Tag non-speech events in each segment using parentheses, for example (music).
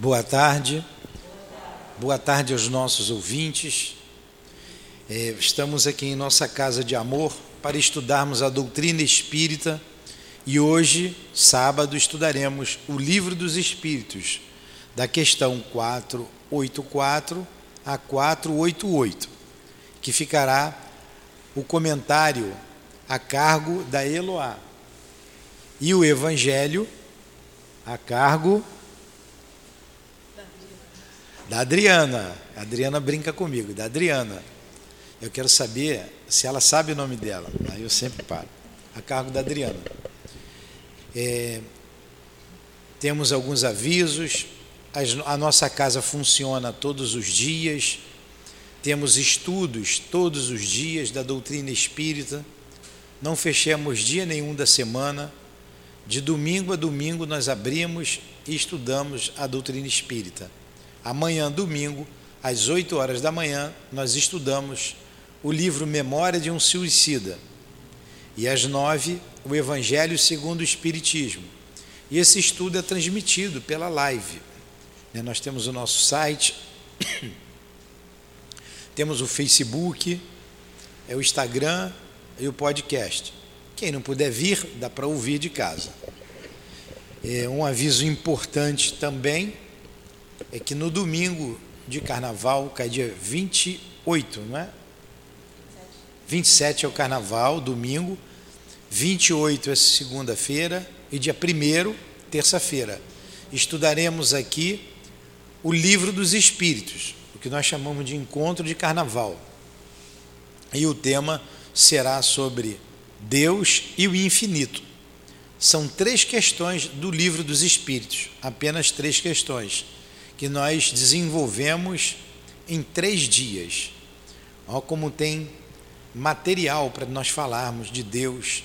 Boa tarde. Boa tarde aos nossos ouvintes. É, estamos aqui em nossa casa de amor para estudarmos a doutrina espírita e hoje, sábado, estudaremos o Livro dos Espíritos, da questão 484 a 488, que ficará o comentário a cargo da Eloá e o Evangelho a cargo da Adriana. A Adriana brinca comigo, da Adriana. Eu quero saber se ela sabe o nome dela. Aí eu sempre paro. A cargo da Adriana. É, temos alguns avisos. A nossa casa funciona todos os dias. Temos estudos todos os dias da doutrina espírita. Não fechamos dia nenhum da semana. De domingo a domingo nós abrimos e estudamos a doutrina espírita. Amanhã, domingo, às 8 horas da manhã, nós estudamos o livro Memória de um Suicida. E às 9, o Evangelho segundo o Espiritismo. E esse estudo é transmitido pela live. Né, nós temos o nosso site, (coughs) temos o Facebook, é o Instagram e o podcast. Quem não puder vir, dá para ouvir de casa. É um aviso importante também é que no domingo de carnaval, cai dia 28, não é? 27 é o carnaval, domingo, 28 é segunda-feira e dia 1 terça-feira. Estudaremos aqui o livro dos espíritos, o que nós chamamos de encontro de carnaval. E o tema será sobre Deus e o infinito. São três questões do livro dos espíritos, apenas três questões que nós desenvolvemos em três dias. Olha como tem material para nós falarmos de Deus,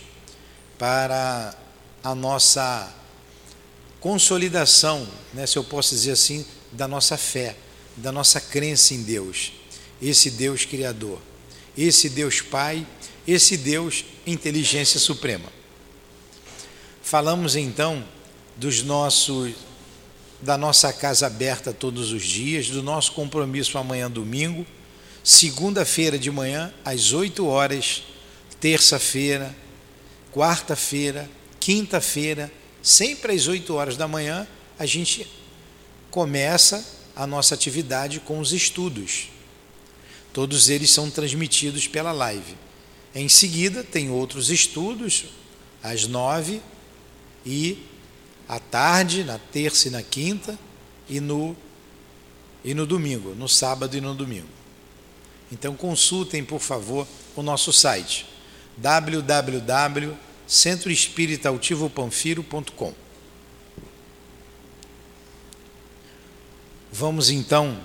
para a nossa consolidação, né, se eu posso dizer assim, da nossa fé, da nossa crença em Deus, esse Deus Criador, esse Deus Pai, esse Deus Inteligência Suprema. Falamos então dos nossos da nossa casa aberta todos os dias, do nosso compromisso amanhã domingo, segunda-feira de manhã às 8 horas, terça-feira, quarta-feira, quinta-feira, sempre às 8 horas da manhã, a gente começa a nossa atividade com os estudos. Todos eles são transmitidos pela live. Em seguida, tem outros estudos, às nove e à tarde, na terça e na quinta, e no, e no domingo, no sábado e no domingo. Então consultem, por favor, o nosso site www.centroespiritautivopanfiro.com. Vamos então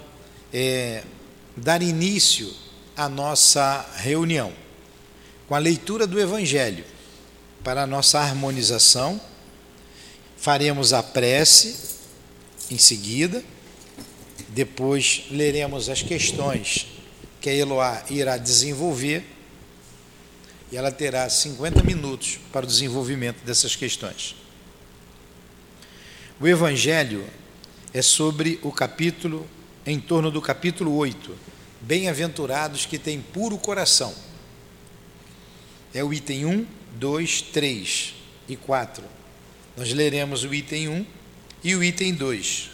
é, dar início à nossa reunião com a leitura do Evangelho para a nossa harmonização faremos a prece em seguida, depois leremos as questões que a Eloá irá desenvolver e ela terá 50 minutos para o desenvolvimento dessas questões. O Evangelho é sobre o capítulo, em torno do capítulo 8, Bem-aventurados que têm puro coração. É o item 1, 2, 3 e 4 nós leremos o item 1 e o item 2.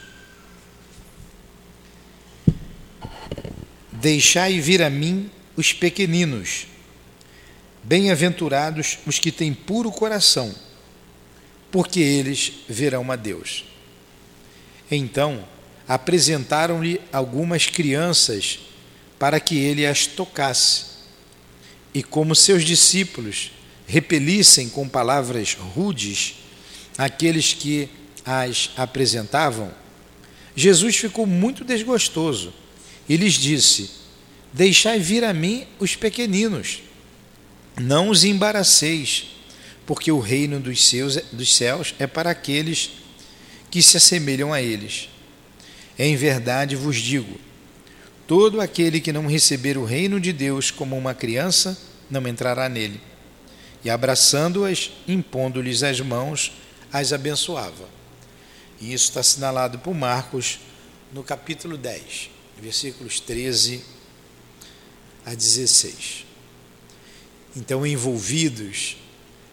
Deixai vir a mim os pequeninos, bem-aventurados os que têm puro coração, porque eles verão a Deus. Então apresentaram-lhe algumas crianças para que ele as tocasse. E como seus discípulos repelissem com palavras rudes aqueles que as apresentavam, Jesus ficou muito desgostoso e lhes disse: Deixai vir a mim os pequeninos, não os embaraceis, porque o reino dos, seus, dos céus é para aqueles que se assemelham a eles. Em verdade vos digo: todo aquele que não receber o reino de Deus como uma criança, não entrará nele. E abraçando-as, impondo-lhes as mãos, as abençoava. E isso está assinalado por Marcos, no capítulo 10, versículos 13 a 16. Então, envolvidos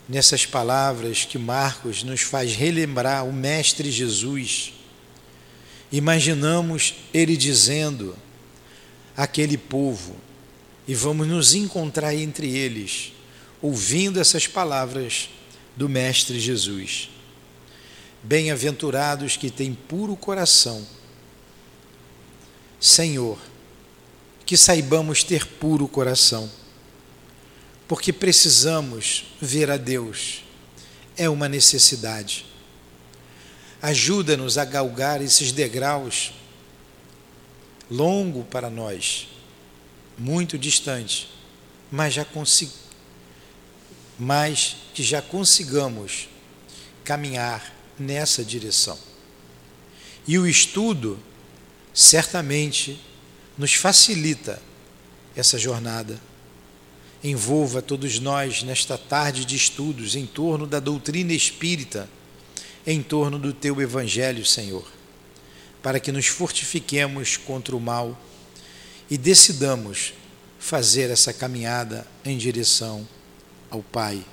nessas palavras que Marcos nos faz relembrar o Mestre Jesus, imaginamos ele dizendo àquele povo, e vamos nos encontrar entre eles, ouvindo essas palavras do Mestre Jesus. Bem-aventurados que têm puro coração. Senhor, que saibamos ter puro coração, porque precisamos ver a Deus, é uma necessidade. Ajuda-nos a galgar esses degraus longo para nós, muito distante, mas já mas que já consigamos caminhar nessa direção. E o estudo certamente nos facilita essa jornada. Envolva todos nós nesta tarde de estudos em torno da doutrina espírita, em torno do teu evangelho, Senhor, para que nos fortifiquemos contra o mal e decidamos fazer essa caminhada em direção ao Pai,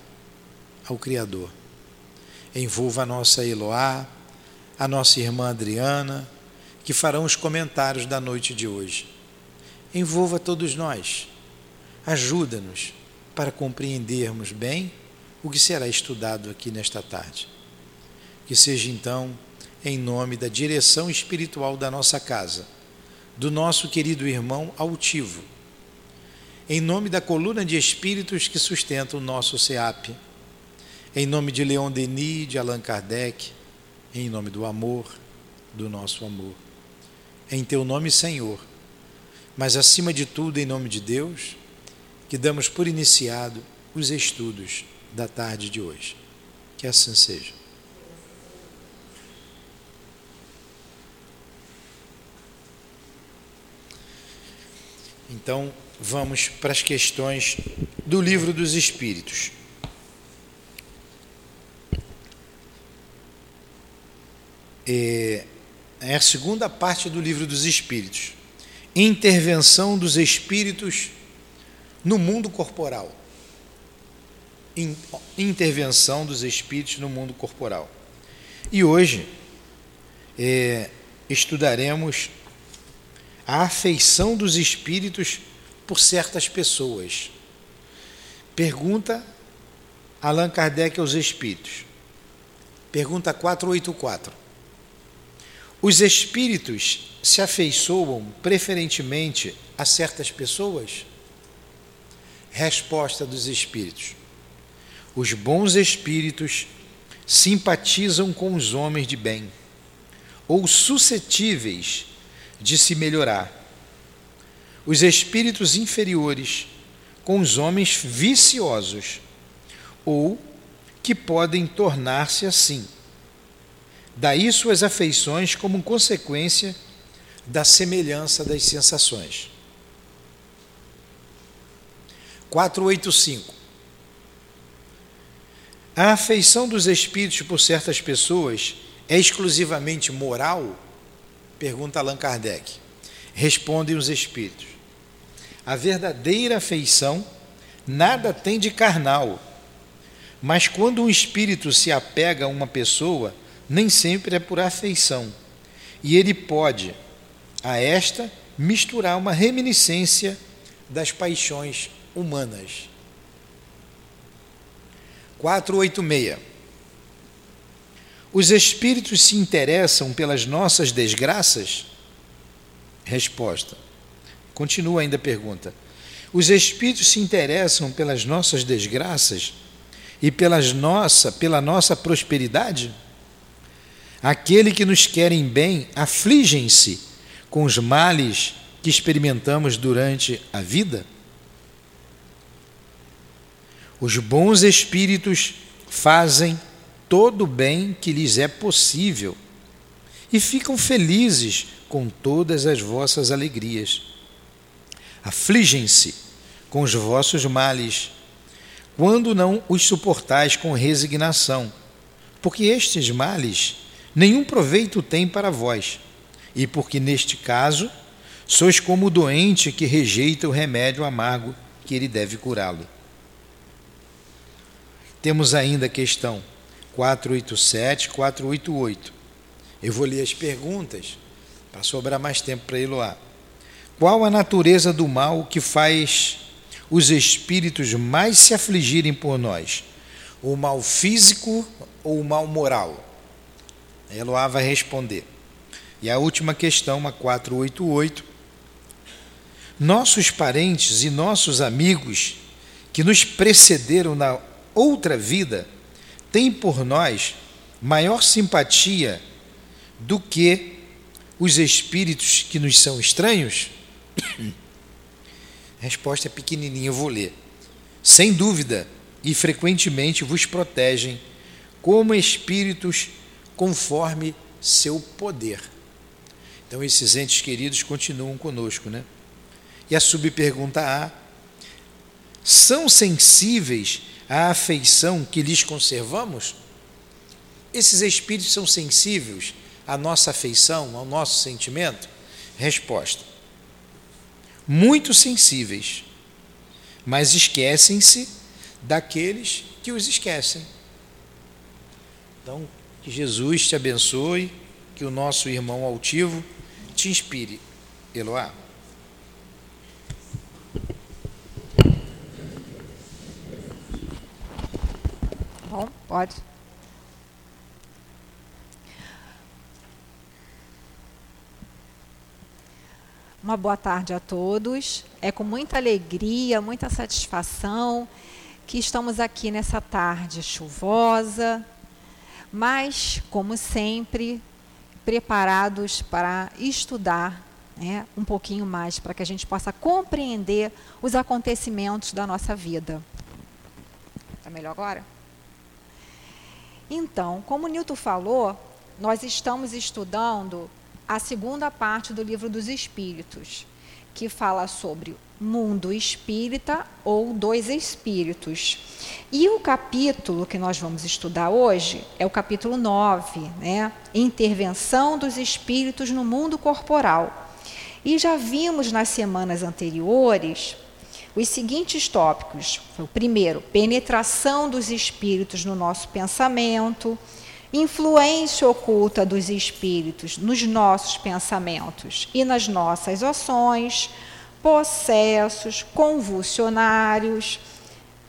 ao Criador. Envolva a nossa Eloá, a nossa irmã Adriana, que farão os comentários da noite de hoje. Envolva todos nós. Ajuda-nos para compreendermos bem o que será estudado aqui nesta tarde. Que seja então em nome da direção espiritual da nossa casa, do nosso querido irmão altivo, em nome da coluna de espíritos que sustenta o nosso SEAP, em nome de Leon Denis, de Allan Kardec, em nome do amor, do nosso amor em teu nome, Senhor, mas acima de tudo, em nome de Deus, que damos por iniciado os estudos da tarde de hoje. Que assim seja. Então, vamos para as questões do Livro dos Espíritos. É, é a segunda parte do livro dos Espíritos. Intervenção dos espíritos no mundo corporal. Intervenção dos espíritos no mundo corporal. E hoje é, estudaremos a afeição dos espíritos por certas pessoas. Pergunta Allan Kardec aos espíritos. Pergunta 484. Os espíritos se afeiçoam preferentemente a certas pessoas? Resposta dos espíritos: Os bons espíritos simpatizam com os homens de bem, ou suscetíveis de se melhorar. Os espíritos inferiores com os homens viciosos, ou que podem tornar-se assim Daí suas afeições como consequência da semelhança das sensações. 485. A afeição dos espíritos por certas pessoas é exclusivamente moral? Pergunta Allan Kardec. Respondem os espíritos. A verdadeira afeição nada tem de carnal, mas quando um espírito se apega a uma pessoa, nem sempre é por afeição. E ele pode, a esta, misturar uma reminiscência das paixões humanas. 486. Os espíritos se interessam pelas nossas desgraças? Resposta. Continua ainda a pergunta. Os espíritos se interessam pelas nossas desgraças e pelas nossa, pela nossa prosperidade? Aquele que nos querem bem afligem-se com os males que experimentamos durante a vida? Os bons espíritos fazem todo o bem que lhes é possível e ficam felizes com todas as vossas alegrias. Afligem-se com os vossos males, quando não os suportais com resignação, porque estes males nenhum proveito tem para vós, e porque neste caso sois como o doente que rejeita o remédio amargo que ele deve curá-lo. Temos ainda a questão 487, 488. Eu vou ler as perguntas para sobrar mais tempo para Eloá. Qual a natureza do mal que faz os espíritos mais se afligirem por nós? O mal físico ou o mal moral? Eloá vai responder. E a última questão, a 488. Nossos parentes e nossos amigos que nos precederam na outra vida têm por nós maior simpatia do que os espíritos que nos são estranhos? (coughs) Resposta é pequenininha, eu vou ler. Sem dúvida, e frequentemente vos protegem como espíritos conforme seu poder. Então, esses entes queridos continuam conosco, né? E a subpergunta A: são sensíveis à afeição que lhes conservamos? Esses espíritos são sensíveis à nossa afeição, ao nosso sentimento? Resposta: muito sensíveis, mas esquecem-se daqueles que os esquecem. Então, que Jesus te abençoe, que o nosso irmão altivo te inspire. Eloá. Bom, pode. Uma boa tarde a todos. É com muita alegria, muita satisfação que estamos aqui nessa tarde chuvosa, mas, como sempre, preparados para estudar né, um pouquinho mais, para que a gente possa compreender os acontecimentos da nossa vida. Está melhor agora? Então, como Newton falou, nós estamos estudando a segunda parte do livro dos Espíritos, que fala sobre mundo espírita ou dois espíritos. E o capítulo que nós vamos estudar hoje é o capítulo 9, né? Intervenção dos espíritos no mundo corporal. E já vimos nas semanas anteriores os seguintes tópicos. O primeiro, penetração dos espíritos no nosso pensamento influência oculta dos espíritos nos nossos pensamentos e nas nossas ações, possessos, convulsionários.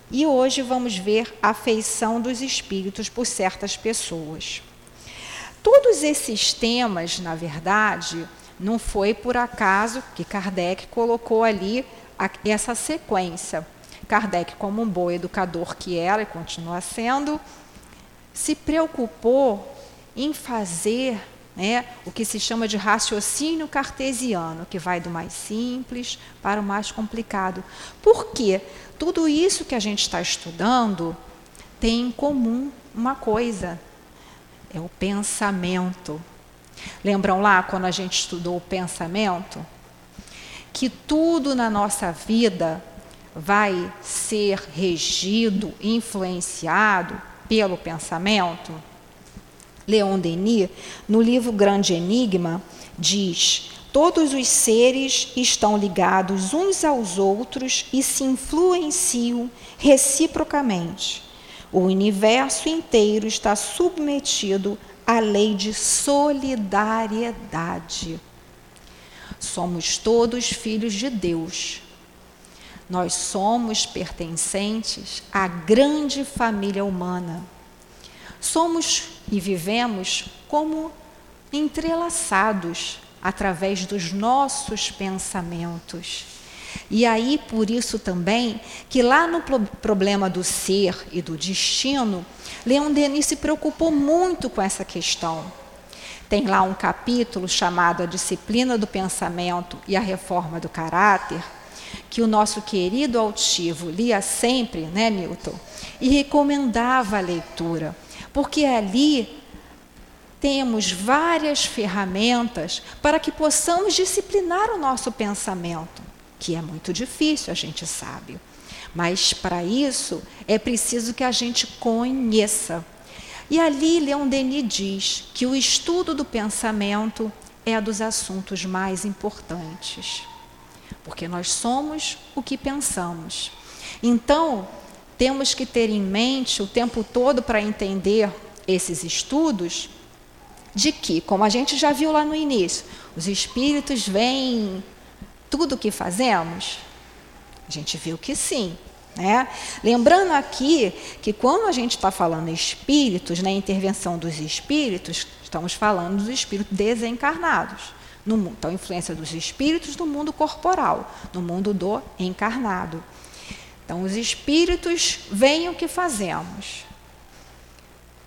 E hoje vamos ver a afeição dos espíritos por certas pessoas. Todos esses temas, na verdade, não foi por acaso que Kardec colocou ali essa sequência. Kardec, como um bom educador que era e continua sendo, se preocupou em fazer né, o que se chama de raciocínio cartesiano, que vai do mais simples para o mais complicado. Porque tudo isso que a gente está estudando tem em comum uma coisa: é o pensamento. Lembram lá quando a gente estudou o pensamento? Que tudo na nossa vida vai ser regido, influenciado pelo pensamento? Leon Denis, no livro Grande Enigma, diz: Todos os seres estão ligados uns aos outros e se influenciam reciprocamente. O universo inteiro está submetido à lei de solidariedade. Somos todos filhos de Deus. Nós somos pertencentes à grande família humana. Somos e vivemos como entrelaçados através dos nossos pensamentos. E aí, por isso também, que lá no problema do ser e do destino, Leon Denis se preocupou muito com essa questão. Tem lá um capítulo chamado A Disciplina do Pensamento e a Reforma do Caráter, que o nosso querido altivo lia sempre, né, Newton? E recomendava a leitura, porque ali temos várias ferramentas para que possamos disciplinar o nosso pensamento, que é muito difícil, a gente sabe. Mas para isso é preciso que a gente conheça. E ali Leon Denis diz que o estudo do pensamento é dos assuntos mais importantes, porque nós somos o que pensamos. Então, temos que ter em mente o tempo todo para entender esses estudos de que, como a gente já viu lá no início, os espíritos veem tudo o que fazemos? A gente viu que sim. Né? Lembrando aqui que quando a gente está falando espíritos, na né, intervenção dos espíritos, estamos falando dos espíritos desencarnados. No então, influência dos espíritos no mundo corporal, no mundo do encarnado. Então, os espíritos veem o que fazemos.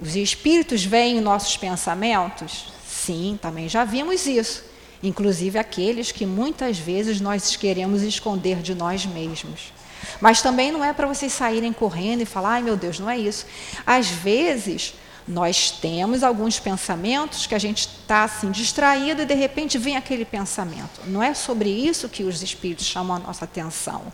Os espíritos veem nossos pensamentos? Sim, também já vimos isso. Inclusive aqueles que muitas vezes nós queremos esconder de nós mesmos. Mas também não é para vocês saírem correndo e falar, ai meu Deus, não é isso. Às vezes, nós temos alguns pensamentos que a gente está assim distraído e de repente vem aquele pensamento. Não é sobre isso que os espíritos chamam a nossa atenção.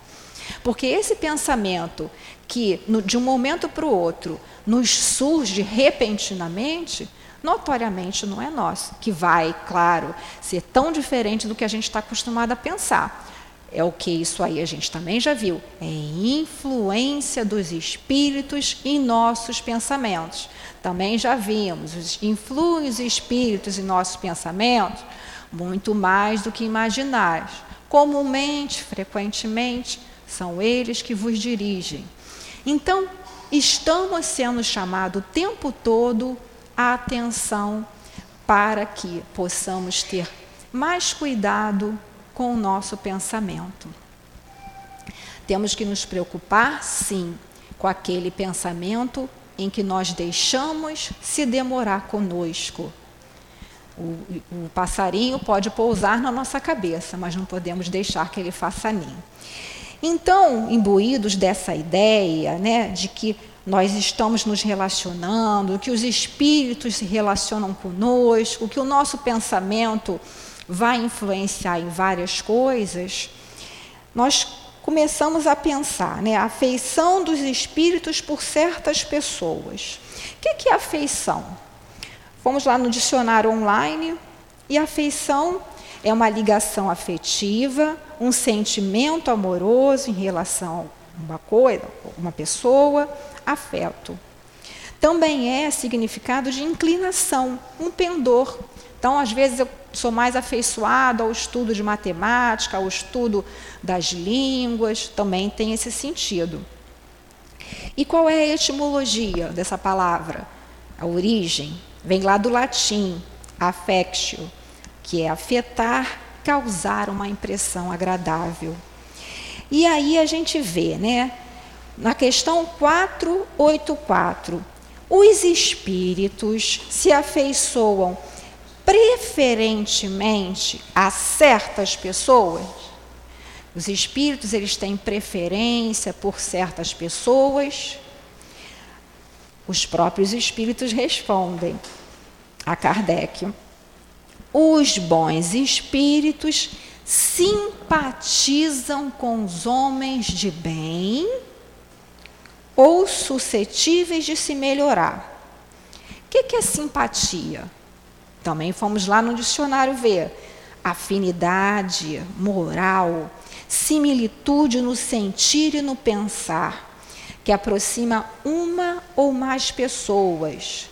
Porque esse pensamento que no, de um momento para o outro nos surge repentinamente, notoriamente não é nosso, que vai, claro, ser tão diferente do que a gente está acostumado a pensar. É o que isso aí a gente também já viu. É influência dos espíritos em nossos pensamentos. Também já vimos, influem os espíritos em nossos pensamentos muito mais do que imaginários. Comumente, frequentemente, são eles que vos dirigem. Então, estamos sendo chamados o tempo todo a atenção para que possamos ter mais cuidado com o nosso pensamento. Temos que nos preocupar, sim, com aquele pensamento em que nós deixamos se demorar conosco. O, o, passarinho pode pousar na nossa cabeça, mas não podemos deixar que ele faça ninho. Então, imbuídos dessa ideia né, de que nós estamos nos relacionando, que os espíritos se relacionam conosco, que o nosso pensamento vai influenciar em várias coisas, nós começamos a pensar, né, a afeição dos espíritos por certas pessoas. O que é afeição? Vamos lá no dicionário online, e afeição é uma ligação afetiva, um sentimento amoroso em relação a uma coisa, uma pessoa, afeto. Também é significado de inclinação, um pendor. Então, às vezes, eu sou mais afeiçoado ao estudo de matemática, ao estudo das línguas, também tem esse sentido. E qual é a etimologia dessa palavra? A origem vem lá do latim, affectio, que é afetar, causar uma impressão agradável. E aí a gente vê, né, na questão 484, os espíritos se afeiçoam preferentemente a certas pessoas? Os espíritos eles têm preferência por certas pessoas? Os próprios espíritos respondem a Kardec. Os bons espíritos simpatizam com os homens de bem ou suscetíveis de se melhorar. O que é simpatia? Também fomos lá no dicionário ver. Afinidade, moral, similitude no sentir e no pensar, que aproxima uma ou mais pessoas.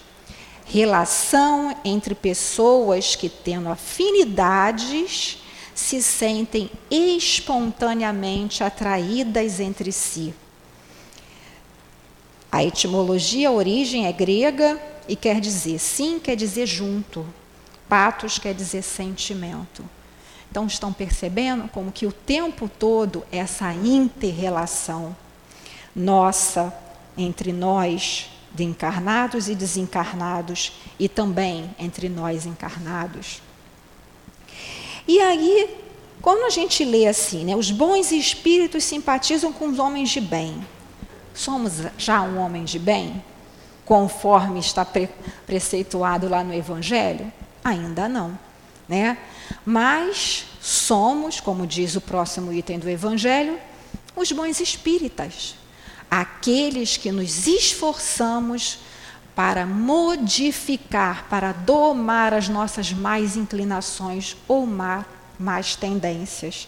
Relação entre pessoas que, tendo afinidades, se sentem espontaneamente atraídas entre si. A etimologia, a origem é grega e quer dizer sim, quer dizer junto. Patos quer dizer sentimento. Então estão percebendo como que o tempo todo essa interrelação nossa entre nós de encarnados e desencarnados e também entre nós encarnados. E aí, quando a gente lê assim, né, os bons espíritos simpatizam com os homens de bem. Somos já um homem de bem, conforme está pre preceituado lá no Evangelho? Ainda não, né? Mas somos, como diz o próximo item do Evangelho, os bons espíritas, aqueles que nos esforçamos para modificar, para domar as nossas mais inclinações ou más tendências.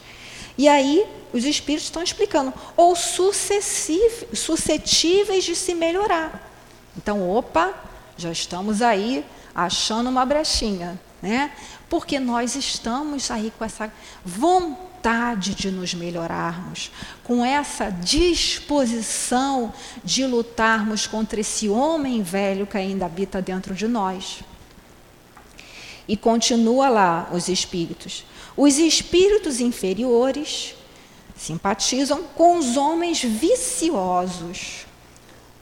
E aí os espíritos estão explicando, ou suscetíveis de se melhorar. Então, opa, já estamos aí achando uma brechinha, né? Porque nós estamos aí com essa vontade de nos melhorarmos, com essa disposição de lutarmos contra esse homem velho que ainda habita dentro de nós. E continua lá os espíritos. Os espíritos inferiores simpatizam com os homens viciosos,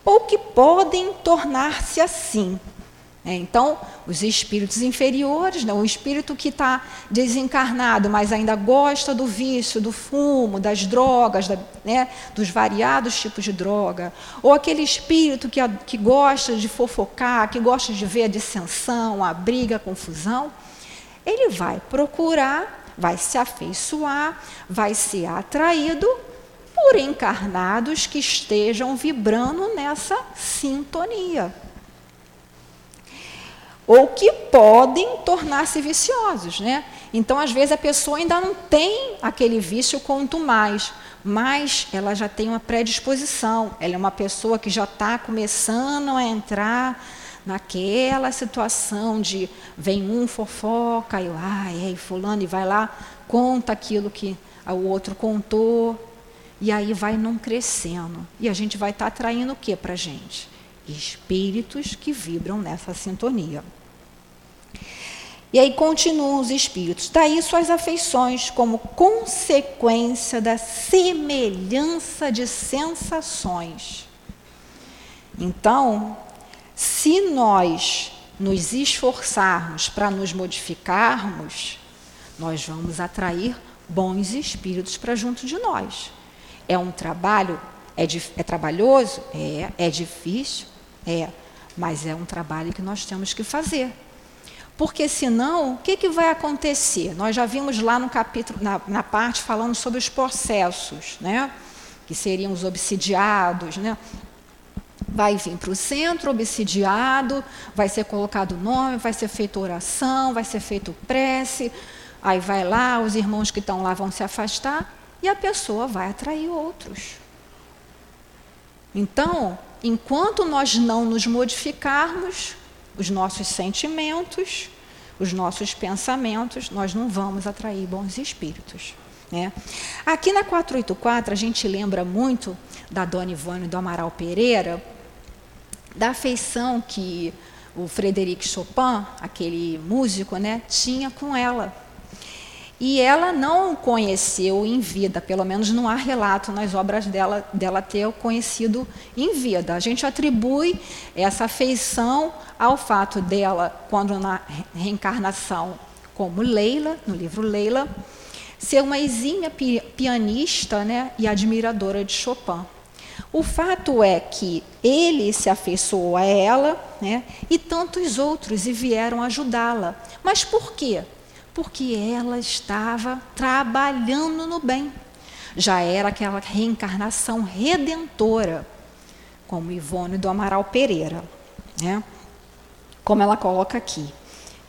ou que podem tornar-se assim. É, então, os espíritos inferiores, né, o espírito que está desencarnado, mas ainda gosta do vício, do fumo, das drogas, da, né, dos variados tipos de droga, ou aquele espírito que, que gosta de fofocar, que gosta de ver a dissensão, a briga, a confusão, ele vai procurar vai se afeiçoar, vai ser atraído por encarnados que estejam vibrando nessa sintonia. Ou que podem tornar-se viciosos, né? Então, às vezes, a pessoa ainda não tem aquele vício quanto mais, mas ela já tem uma predisposição. Ela é uma pessoa que já está começando a entrar naquela situação de vem um fofoca, e ai, fulano, e vai lá, conta aquilo que o outro contou, e aí vai não crescendo. E a gente vai estar tá atraindo o que para a gente? Espíritos que vibram nessa sintonia. E aí continuam os espíritos. Daí suas afeições, como consequência da semelhança de sensações. Então, se nós nos esforçarmos para nos modificarmos, nós vamos atrair bons espíritos para junto de nós. É um trabalho, é, é trabalhoso? É, é difícil? É, mas é um trabalho que nós temos que fazer. Porque senão, o que, que vai acontecer? Nós já vimos lá no capítulo, na, na parte falando sobre os processos, né? que seriam os obsidiados, né? vai vir para o centro obsidiado, vai ser colocado o nome, vai ser feita oração, vai ser feito prece, aí vai lá, os irmãos que estão lá vão se afastar e a pessoa vai atrair outros. Então, enquanto nós não nos modificarmos, os nossos sentimentos, os nossos pensamentos, nós não vamos atrair bons espíritos. Né? Aqui na 484, a gente lembra muito da Dona Ivone do Amaral Pereira, da afeição que o Frederic Chopin, aquele músico, né, tinha com ela. E ela não conheceu em vida, pelo menos não há relato nas obras dela dela ter o conhecido em vida. A gente atribui essa afeição ao fato dela, quando na reencarnação como Leila, no livro Leila, ser uma exímia pianista né, e admiradora de Chopin. O fato é que ele se afeiçoou a ela né, e tantos outros e vieram ajudá-la. Mas por quê? Porque ela estava trabalhando no bem. Já era aquela reencarnação redentora, como Ivone do Amaral Pereira. Né? Como ela coloca aqui.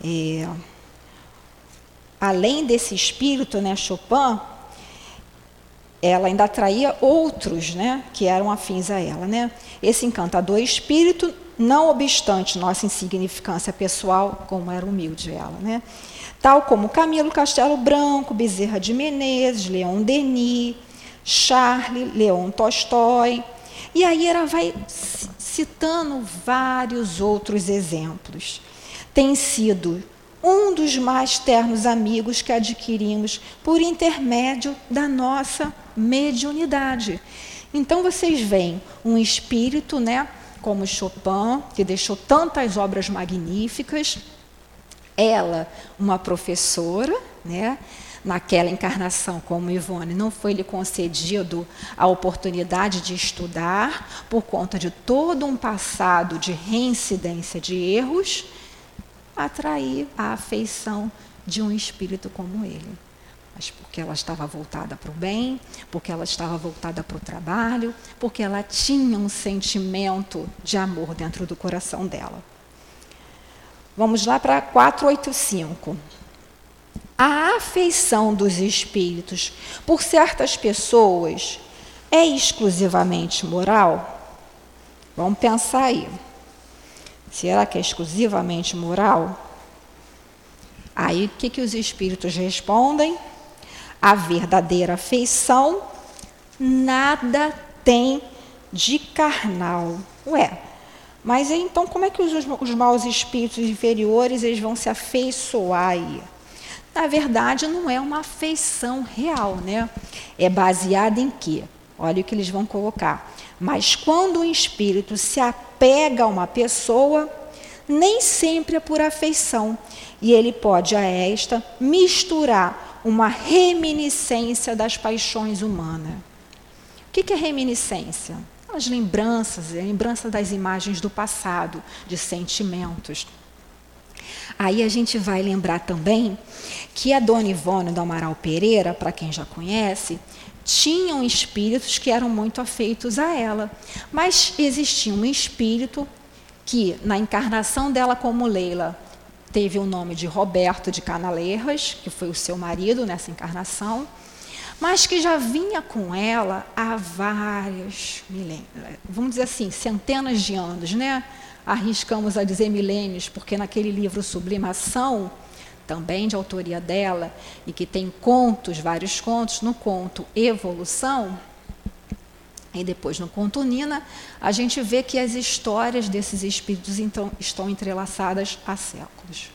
É, além desse espírito, né, Chopin, ela ainda atraía outros né, que eram afins a ela. Né? Esse encantador espírito, não obstante nossa insignificância pessoal, como era humilde ela, né? tal como Camilo Castelo Branco, Bezerra de Menezes, Leon Denis, Charles, Leon Tolstói. E aí ela vai citando vários outros exemplos. Tem sido um dos mais ternos amigos que adquirimos por intermédio da nossa mediunidade. Então vocês veem um espírito, né, como Chopin, que deixou tantas obras magníficas, ela, uma professora, né, naquela encarnação como Ivone, não foi lhe concedido a oportunidade de estudar por conta de todo um passado de reincidência de erros, atrair a afeição de um espírito como ele. mas porque ela estava voltada para o bem, porque ela estava voltada para o trabalho, porque ela tinha um sentimento de amor dentro do coração dela. Vamos lá para 485. A afeição dos espíritos por certas pessoas é exclusivamente moral? Vamos pensar aí. Será que é exclusivamente moral? Aí o que, que os espíritos respondem? A verdadeira afeição nada tem de carnal. Ué, mas então como é que os, os maus espíritos inferiores eles vão se afeiçoar aí? Na verdade, não é uma afeição real, né? É baseada em quê? Olha o que eles vão colocar. Mas quando um espírito se apega a uma pessoa, nem sempre é por afeição, e ele pode a esta misturar uma reminiscência das paixões humanas. O que é reminiscência? As lembranças, a lembrança das imagens do passado, de sentimentos. Aí a gente vai lembrar também que a Dona Ivone do Amaral Pereira, para quem já conhece, tinham espíritos que eram muito afeitos a ela. Mas existia um espírito que, na encarnação dela como Leila, teve o nome de Roberto de Canaleiras, que foi o seu marido nessa encarnação, mas que já vinha com ela há vários milênios, vamos dizer assim, centenas de anos, né? Arriscamos a dizer milênios, porque naquele livro Sublimação, também de autoria dela, e que tem contos, vários contos, no conto Evolução, e depois no conto Nina, a gente vê que as histórias desses espíritos então, estão entrelaçadas há séculos.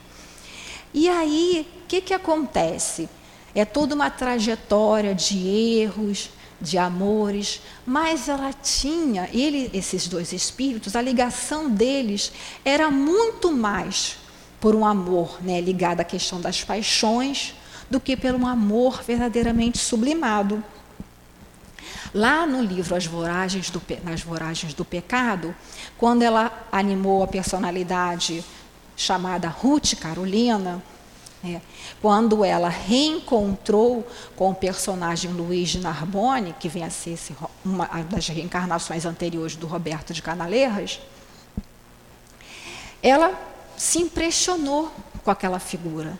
E aí, o que, que acontece? É toda uma trajetória de erros, de amores, mas ela tinha, ele, esses dois espíritos, a ligação deles era muito mais por um amor né, ligado à questão das paixões do que pelo um amor verdadeiramente sublimado. Lá no livro As Voragens do, Nas Voragens do Pecado, quando ela animou a personalidade chamada Ruth Carolina, é, quando ela reencontrou com o personagem Luiz de Narbonne, que vem a ser esse, uma das reencarnações anteriores do Roberto de Canaleiras, ela se impressionou com aquela figura,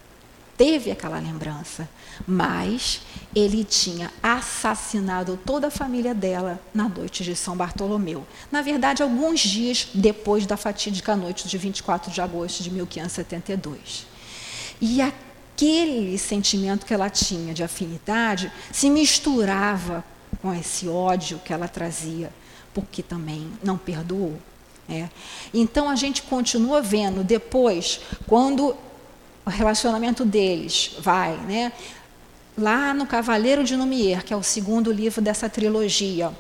teve aquela lembrança, mas ele tinha assassinado toda a família dela na noite de São Bartolomeu. Na verdade, alguns dias depois da fatídica noite de 24 de agosto de 1572. E aquele sentimento que ela tinha de afinidade se misturava com esse ódio que ela trazia, porque também não perdoou. É. Então a gente continua vendo depois, quando o relacionamento deles vai, né? Lá no Cavaleiro de Numier, que é o segundo livro dessa trilogia,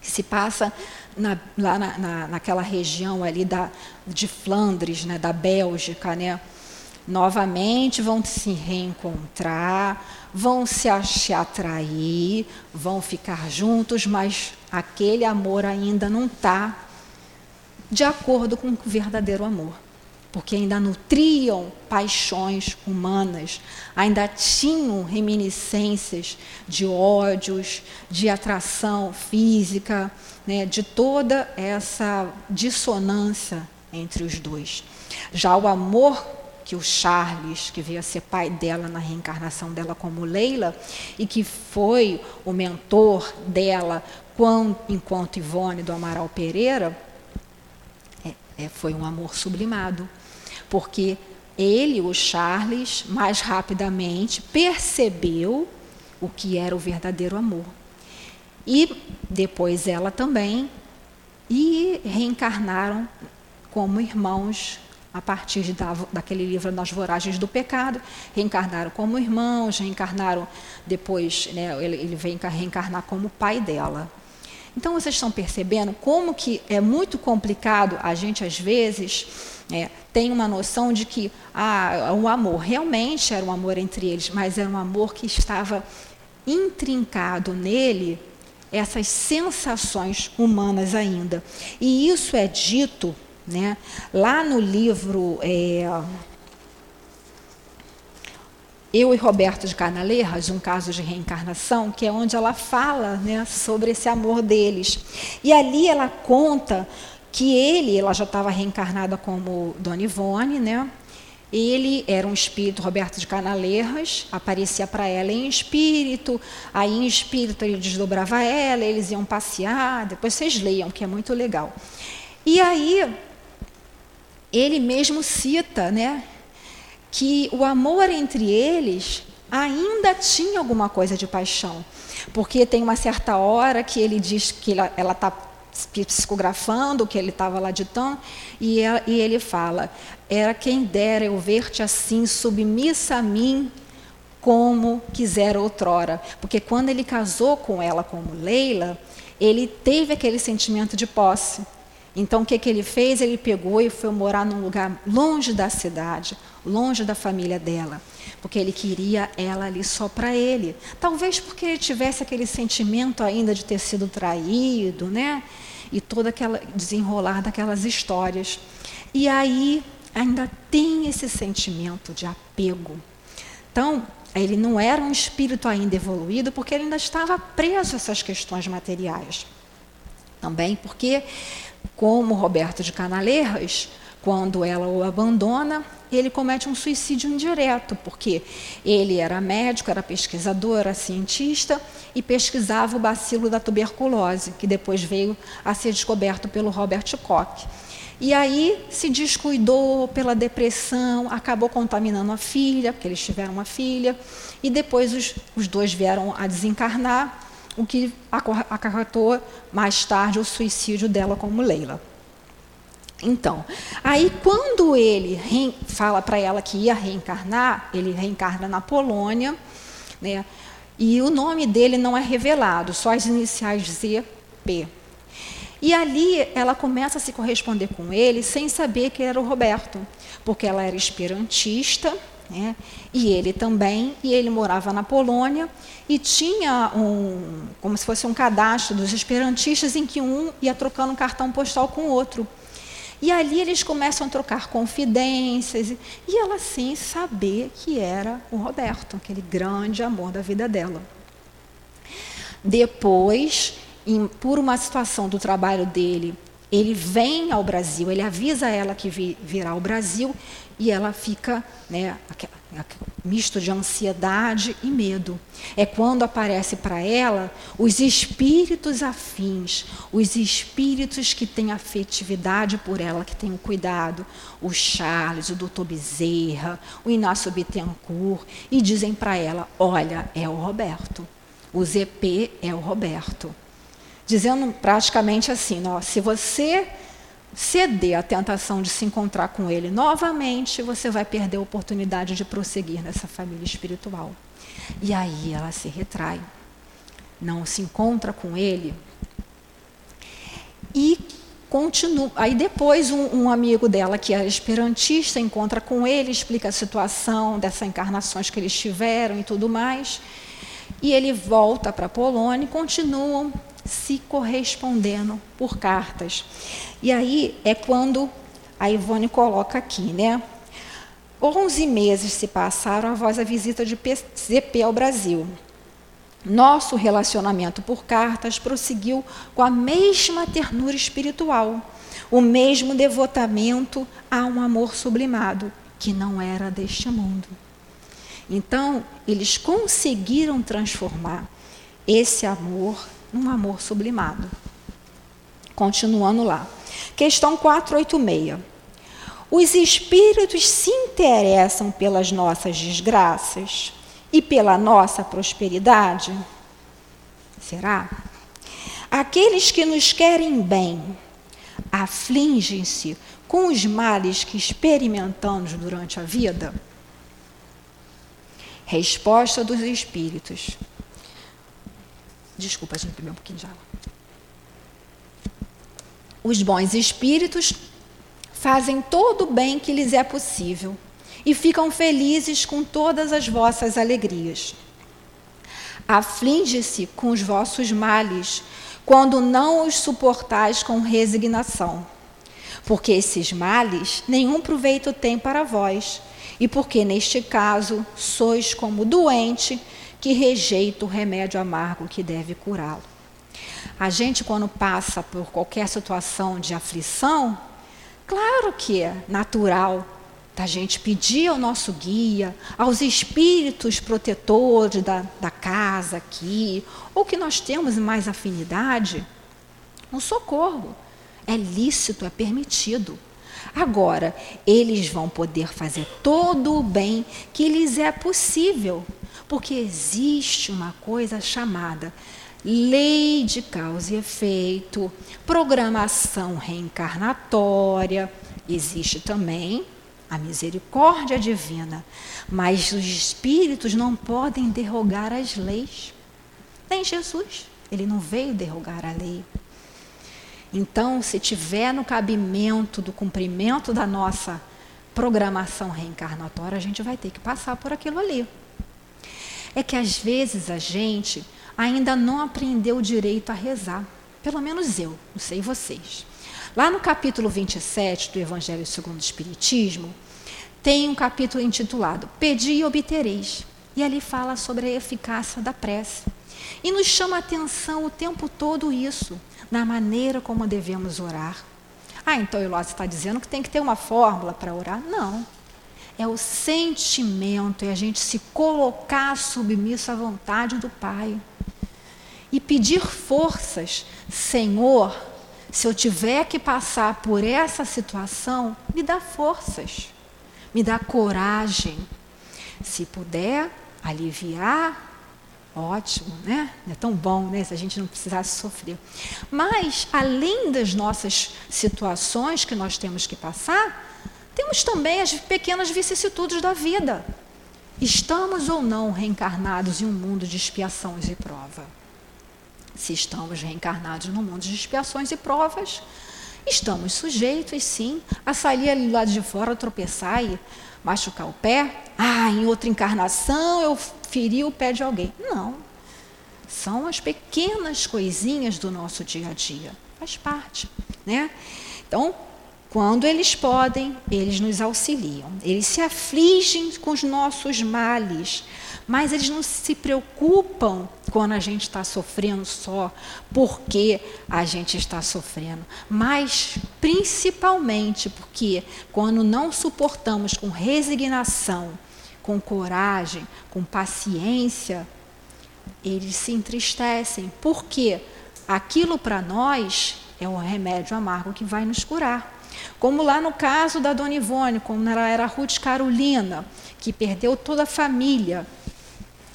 que se passa na, lá na, na, naquela região ali da, de Flandres, né, da Bélgica, né? Novamente vão se reencontrar, vão se atrair, vão ficar juntos, mas aquele amor ainda não está de acordo com o verdadeiro amor. Porque ainda nutriam paixões humanas, ainda tinham reminiscências de ódios, de atração física, né, de toda essa dissonância entre os dois. Já o amor que o Charles, que veio a ser pai dela na reencarnação dela como Leila, e que foi o mentor dela enquanto Ivone do Amaral Pereira, é, foi um amor sublimado, porque ele, o Charles, mais rapidamente percebeu o que era o verdadeiro amor. E depois ela também, e reencarnaram como irmãos a partir da, daquele livro Nas Voragens do Pecado, reencarnaram como irmãos, reencarnaram depois, né, ele, ele vem reencarnar como pai dela. Então vocês estão percebendo como que é muito complicado a gente às vezes é, tem uma noção de que ah, o amor realmente era um amor entre eles, mas era um amor que estava intrincado nele essas sensações humanas ainda. E isso é dito né, lá no livro é, Eu e Roberto de Carnaleiras, um caso de reencarnação, que é onde ela fala né, sobre esse amor deles. E ali ela conta que ele, ela já estava reencarnada como Dona Ivone, né? Ele era um espírito, Roberto de Canaleiras, aparecia para ela em espírito, aí em espírito ele desdobrava ela, eles iam passear, depois vocês leiam, que é muito legal. E aí, ele mesmo cita né, que o amor entre eles ainda tinha alguma coisa de paixão, porque tem uma certa hora que ele diz que ela está psicografando, que ele estava lá ditando, e, e ele fala: Era quem dera eu ver-te assim, submissa a mim, como quiser outrora. Porque quando ele casou com ela como Leila, ele teve aquele sentimento de posse. Então, o que, que ele fez? Ele pegou e foi morar num lugar longe da cidade, longe da família dela, porque ele queria ela ali só para ele. Talvez porque ele tivesse aquele sentimento ainda de ter sido traído, né? e toda aquela desenrolar daquelas histórias. E aí ainda tem esse sentimento de apego. Então, ele não era um espírito ainda evoluído porque ele ainda estava preso a essas questões materiais. Também porque, como Roberto de Canaleiras, quando ela o abandona, ele comete um suicídio indireto, porque ele era médico, era pesquisador, era cientista e pesquisava o bacilo da tuberculose, que depois veio a ser descoberto pelo Robert Koch. E aí se descuidou pela depressão, acabou contaminando a filha, porque eles tiveram uma filha, e depois os, os dois vieram a desencarnar, o que acarretou mais tarde o suicídio dela como Leila. Então, aí quando ele fala para ela que ia reencarnar, ele reencarna na Polônia, né? E o nome dele não é revelado, só as iniciais ZP. E ali ela começa a se corresponder com ele sem saber que era o Roberto, porque ela era esperantista, né? e ele também, e ele morava na Polônia, e tinha um, como se fosse um cadastro dos esperantistas em que um ia trocando um cartão postal com o outro. E ali eles começam a trocar confidências e ela sim saber que era o Roberto, aquele grande amor da vida dela. Depois, em, por uma situação do trabalho dele, ele vem ao Brasil, ele avisa ela que virá ao Brasil e ela fica, né, misto de ansiedade e medo. É quando aparece para ela os espíritos afins, os espíritos que têm afetividade por ela, que têm o cuidado, o Charles, o doutor Bezerra, o Inácio Bittencourt, e dizem para ela: olha, é o Roberto, o ZP é o Roberto. Dizendo praticamente assim: ó, se você ceder à tentação de se encontrar com ele novamente, você vai perder a oportunidade de prosseguir nessa família espiritual. E aí ela se retrai, não se encontra com ele e continua. Aí depois um, um, amigo dela que era esperantista encontra com ele, explica a situação dessas encarnações que eles tiveram e tudo mais. E ele volta para a Polônia e continuam se correspondendo por cartas. E aí é quando a Ivone coloca aqui, né? Onze meses se passaram após a visita de PCP ao Brasil. Nosso relacionamento por cartas prosseguiu com a mesma ternura espiritual, o mesmo devotamento a um amor sublimado, que não era deste mundo. Então, eles conseguiram transformar esse amor num amor sublimado. Continuando lá. Questão 486. Os espíritos se interessam pelas nossas desgraças e pela nossa prosperidade? Será? Aqueles que nos querem bem afligem-se com os males que experimentamos durante a vida? Resposta dos espíritos. Desculpa, a gente bebeu um pouquinho de água. Os bons espíritos fazem todo o bem que lhes é possível e ficam felizes com todas as vossas alegrias. Aflige-se com os vossos males, quando não os suportais com resignação, porque esses males nenhum proveito têm para vós, e porque, neste caso, sois como doente que rejeita o remédio amargo que deve curá-lo. A gente, quando passa por qualquer situação de aflição, claro que é natural da gente pedir ao nosso guia, aos espíritos protetores da, da casa aqui, ou que nós temos mais afinidade, um socorro. É lícito, é permitido. Agora, eles vão poder fazer todo o bem que lhes é possível, porque existe uma coisa chamada lei de causa e efeito, programação reencarnatória, existe também a misericórdia divina, mas os espíritos não podem derrogar as leis. Nem Jesus, ele não veio derrogar a lei. Então, se tiver no cabimento do cumprimento da nossa programação reencarnatória, a gente vai ter que passar por aquilo ali. É que às vezes a gente ainda não aprendeu direito a rezar. Pelo menos eu, não sei vocês. Lá no capítulo 27 do Evangelho segundo o Espiritismo, tem um capítulo intitulado Pedi e obtereis. E ali fala sobre a eficácia da prece. E nos chama a atenção o tempo todo isso, na maneira como devemos orar. Ah, então Ilose está dizendo que tem que ter uma fórmula para orar? Não. É o sentimento, é a gente se colocar submisso à vontade do Pai. E pedir forças, Senhor, se eu tiver que passar por essa situação, me dá forças, me dá coragem. Se puder aliviar, Ótimo, né? É tão bom, né? Se a gente não precisasse sofrer. Mas, além das nossas situações que nós temos que passar, temos também as pequenas vicissitudes da vida. Estamos ou não reencarnados em um mundo de expiações e prova? Se estamos reencarnados num mundo de expiações e provas, estamos sujeitos, sim, a sair ali lá de fora, tropeçar e machucar o pé. Ah, em outra encarnação eu feri o pé de alguém. Não. São as pequenas coisinhas do nosso dia a dia. Faz parte, né? Então, quando eles podem, eles nos auxiliam. Eles se afligem com os nossos males, mas eles não se preocupam quando a gente está sofrendo só porque a gente está sofrendo, mas principalmente porque quando não suportamos com resignação, com coragem, com paciência, eles se entristecem, porque aquilo para nós é o remédio amargo que vai nos curar. Como lá no caso da Dona Ivone, como ela era Ruth Carolina, que perdeu toda a família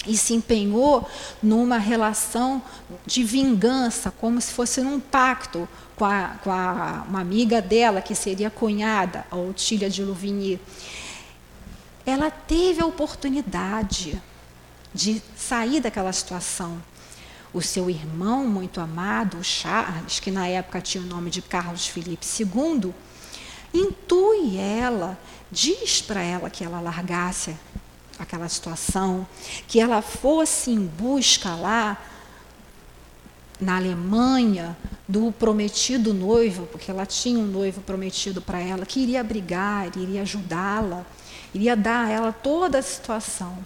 e se empenhou numa relação de vingança, como se fosse num pacto com, a, com a, uma amiga dela, que seria cunhada, a Otília de Louvigny. Ela teve a oportunidade de sair daquela situação. O seu irmão muito amado, Charles, que na época tinha o nome de Carlos Felipe II, intui ela, diz para ela que ela largasse aquela situação, que ela fosse em busca lá na Alemanha do prometido noivo, porque ela tinha um noivo prometido para ela, que iria brigar, iria ajudá-la, iria dar a ela toda a situação.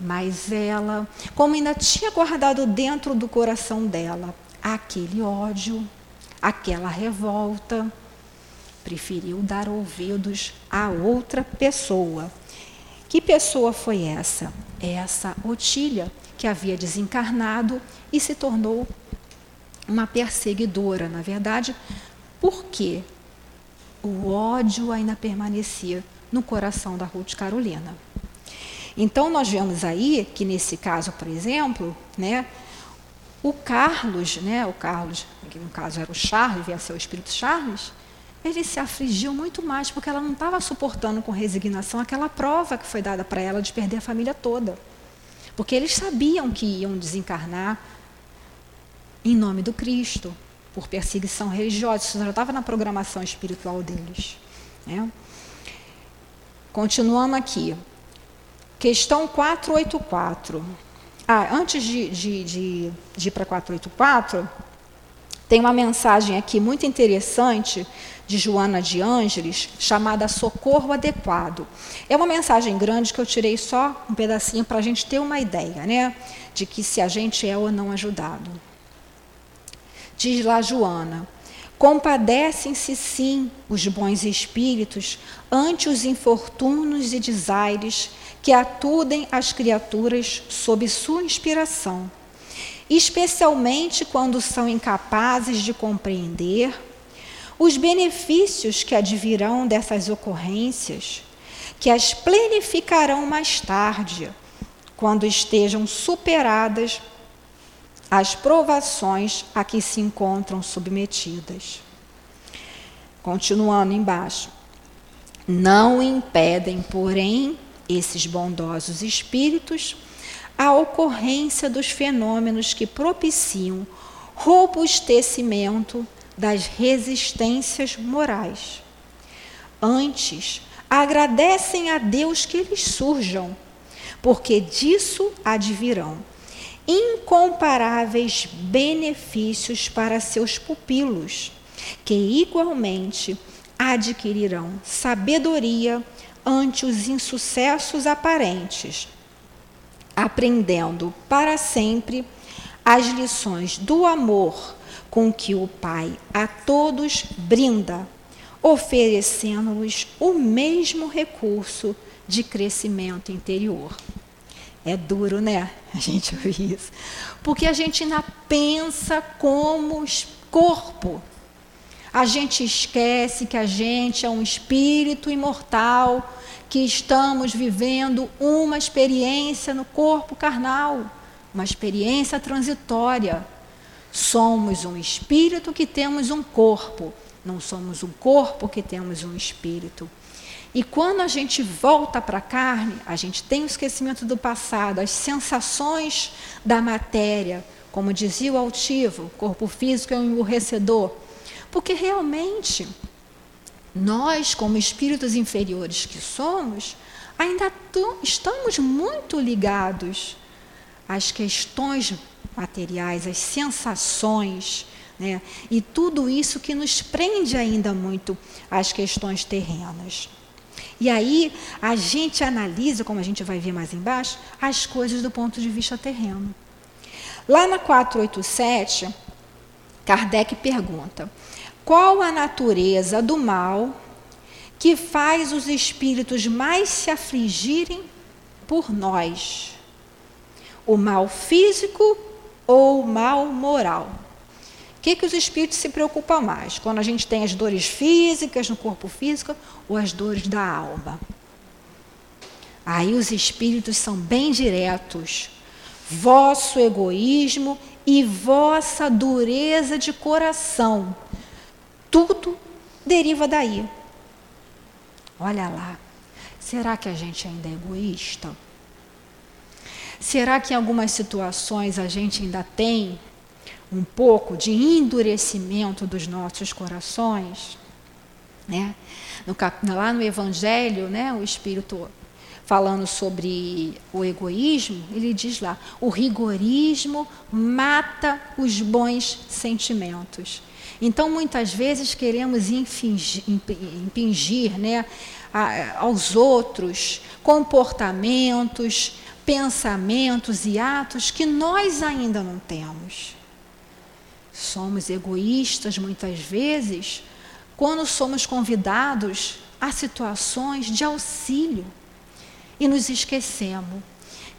Mas ela, como ainda tinha guardado dentro do coração dela aquele ódio, aquela revolta, preferiu dar ouvidos a outra pessoa. Que pessoa foi essa? Essa Otília, que havia desencarnado e se tornou uma perseguidora, na verdade, porque o ódio ainda permanecia no coração da Ruth Carolina. Então nós vemos aí que nesse caso, por exemplo, né, o Carlos, né, o Carlos, que no caso era o Charles, via ser o espírito Charles, ele se afligiu muito mais porque ela não estava suportando com resignação aquela prova que foi dada para ela de perder a família toda. Porque eles sabiam que iam desencarnar em nome do Cristo, por perseguição religiosa. Isso já estava na programação espiritual deles. Né? Continuamos aqui. Questão 484. Ah, antes de, de, de, de ir para 484, Tem uma mensagem aqui muito interessante de Joana de Ângeles, chamada Socorro Adequado. É uma mensagem grande que eu tirei só um pedacinho para a gente ter uma ideia, né? De que se a gente é ou não ajudado. Diz lá Joana: Compadecem-se sim os bons espíritos ante os infortúnios e desaires que atudem as criaturas sob sua inspiração, especialmente quando são incapazes de compreender os benefícios que advirão dessas ocorrências, que as planificarão mais tarde, quando estejam superadas as provações a que se encontram submetidas. Continuando embaixo. Não impedem, porém, esses bondosos espíritos a ocorrência dos fenômenos que propiciam robustecimento das resistências morais. Antes, agradecem a Deus que eles surjam, porque disso advirão incomparáveis benefícios para seus pupilos, que igualmente adquirirão sabedoria ante os insucessos aparentes, aprendendo para sempre as lições do amor com que o Pai a todos brinda, oferecendo-lhes o mesmo recurso de crescimento interior. É duro, né? A gente ouvir isso. Porque a gente ainda pensa como corpo. A gente esquece que a gente é um espírito imortal, que estamos vivendo uma experiência no corpo carnal, uma experiência transitória. Somos um espírito que temos um corpo, não somos um corpo que temos um espírito. E quando a gente volta para a carne, a gente tem o esquecimento do passado, as sensações da matéria, como dizia o altivo, corpo físico é um emburrecedor. Porque realmente, nós, como espíritos inferiores que somos, ainda estamos muito ligados às questões materiais, as sensações, né? e tudo isso que nos prende ainda muito às questões terrenas. E aí a gente analisa, como a gente vai ver mais embaixo, as coisas do ponto de vista terreno. Lá na 487, Kardec pergunta: qual a natureza do mal que faz os espíritos mais se afligirem por nós? O mal físico ou mal moral? O que, que os espíritos se preocupam mais? Quando a gente tem as dores físicas no corpo físico ou as dores da alma? Aí os espíritos são bem diretos. Vosso egoísmo e vossa dureza de coração. Tudo deriva daí. Olha lá. Será que a gente ainda é egoísta? Será que em algumas situações a gente ainda tem um pouco de endurecimento dos nossos corações? Né? No, lá no Evangelho, né, o Espírito falando sobre o egoísmo, ele diz lá: o rigorismo mata os bons sentimentos. Então, muitas vezes queremos infingir, impingir né, aos outros comportamentos, pensamentos e atos que nós ainda não temos. Somos egoístas muitas vezes quando somos convidados a situações de auxílio e nos esquecemos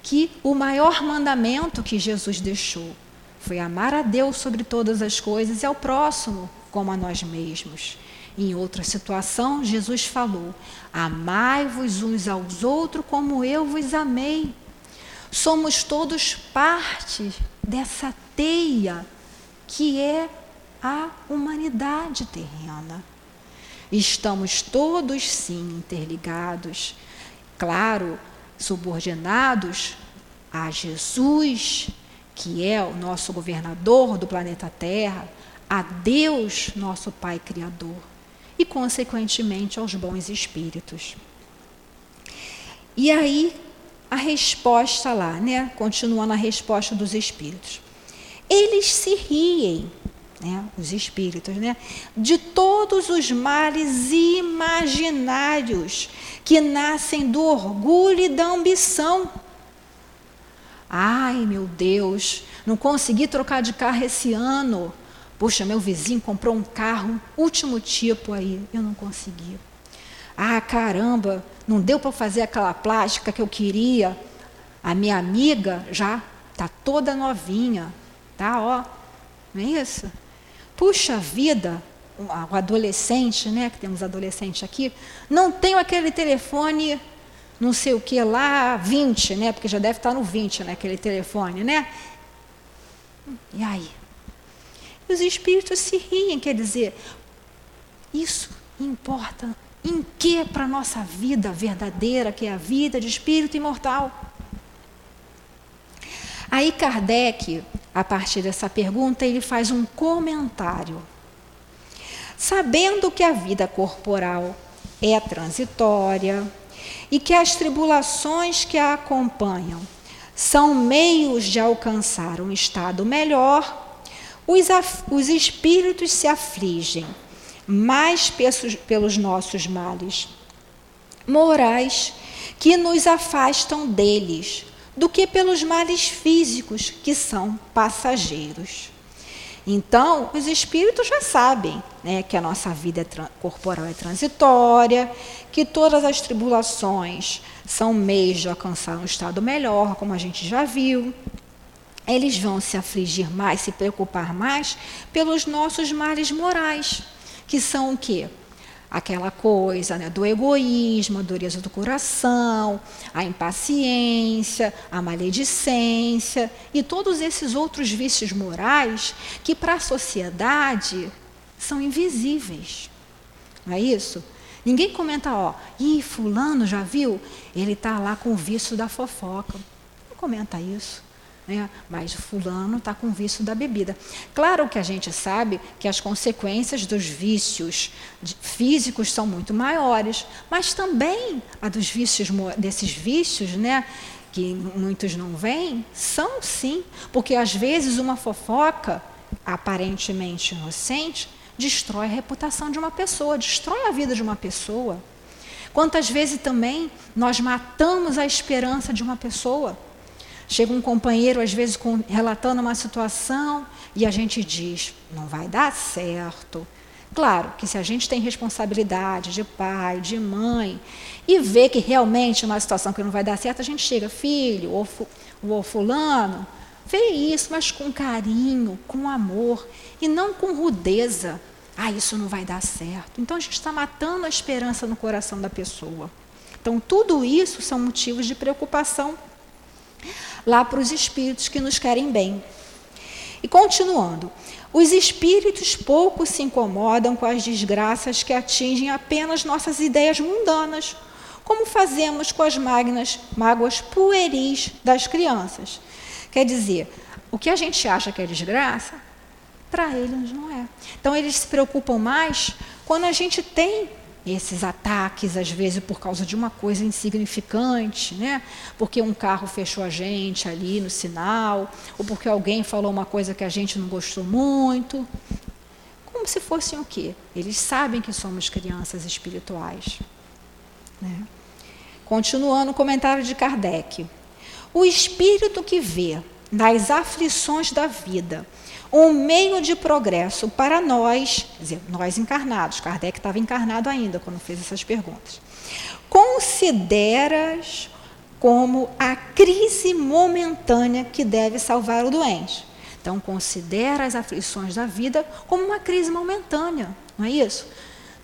que o maior mandamento que Jesus deixou foi amar a Deus sobre todas as coisas e ao próximo como a nós mesmos. Em outra situação, Jesus falou: Amai-vos uns aos outros como eu vos amei. Somos todos parte dessa teia que é a humanidade terrena. Estamos todos, sim, interligados, claro, subordinados a Jesus, que é o nosso governador do planeta Terra, a Deus, nosso Pai Criador, e, consequentemente, aos bons espíritos. E aí, a resposta lá, né? Continuando a resposta dos espíritos. Eles se riem né, os espíritos, né, de todos os males imaginários que nascem do orgulho e da ambição. Ai, meu Deus, não consegui trocar de carro esse ano. Puxa, meu vizinho comprou um carro, último tipo aí, eu não consegui. Ah, caramba, não deu para fazer aquela plástica que eu queria. A minha amiga já tá toda novinha, tá, ó. Não é isso? Puxa vida, o adolescente, né, que temos adolescente aqui, não tenho aquele telefone não sei o que lá, 20, né, porque já deve estar no 20, né, aquele telefone, né? E aí? Os espíritos se riem, quer dizer, isso importa em que para a nossa vida verdadeira, que é a vida de espírito imortal? Aí Kardec, a partir dessa pergunta, ele faz um comentário. Sabendo que a vida corporal é transitória e que as tribulações que a acompanham são meios de alcançar um estado melhor, os, os espíritos se afligem mais pelos nossos males morais que nos afastam deles do que pelos males físicos que são passageiros. Então, os espíritos já sabem né, que a nossa vida é corporal é transitória, que todas as tribulações são meios de alcançar um estado melhor, como a gente já viu. Eles vão se afligir mais, se preocupar mais pelos nossos males morais, que são o quê? aquela coisa né, do egoísmo, a dureza do coração, a impaciência, a maledicência e todos esses outros vícios morais que para a sociedade são invisíveis. Não é isso? Ninguém comenta, ó, ih, fulano já viu? Ele está lá com o vício da fofoca. Não comenta isso né? mas fulano está com vício da bebida. Claro que a gente sabe que as consequências dos vícios físicos são muito maiores, mas também a dos vícios desses vícios, né? que muitos não veem, são sim, porque às vezes uma fofoca aparentemente inocente destrói a reputação de uma pessoa, destrói a vida de uma pessoa. Quantas vezes também nós matamos a esperança de uma pessoa Chega um companheiro, às vezes, com, relatando uma situação e a gente diz: não vai dar certo. Claro que se a gente tem responsabilidade de pai, de mãe, e vê que realmente é uma situação que não vai dar certo, a gente chega, filho, ou, ou fulano, vê isso, mas com carinho, com amor, e não com rudeza. Ah, isso não vai dar certo. Então a gente está matando a esperança no coração da pessoa. Então, tudo isso são motivos de preocupação lá para os espíritos que nos querem bem. E continuando, os espíritos pouco se incomodam com as desgraças que atingem apenas nossas ideias mundanas, como fazemos com as magnas mágoas pueris das crianças. Quer dizer, o que a gente acha que é desgraça, para eles não é. Então eles se preocupam mais quando a gente tem esses ataques, às vezes por causa de uma coisa insignificante, né? porque um carro fechou a gente ali no sinal, ou porque alguém falou uma coisa que a gente não gostou muito. Como se fossem o quê? Eles sabem que somos crianças espirituais. Né? Continuando o comentário de Kardec. O espírito que vê nas aflições da vida um meio de progresso para nós, dizer, nós encarnados, Kardec estava encarnado ainda quando fez essas perguntas. Consideras como a crise momentânea que deve salvar o doente. Então, considera as aflições da vida como uma crise momentânea, não é isso?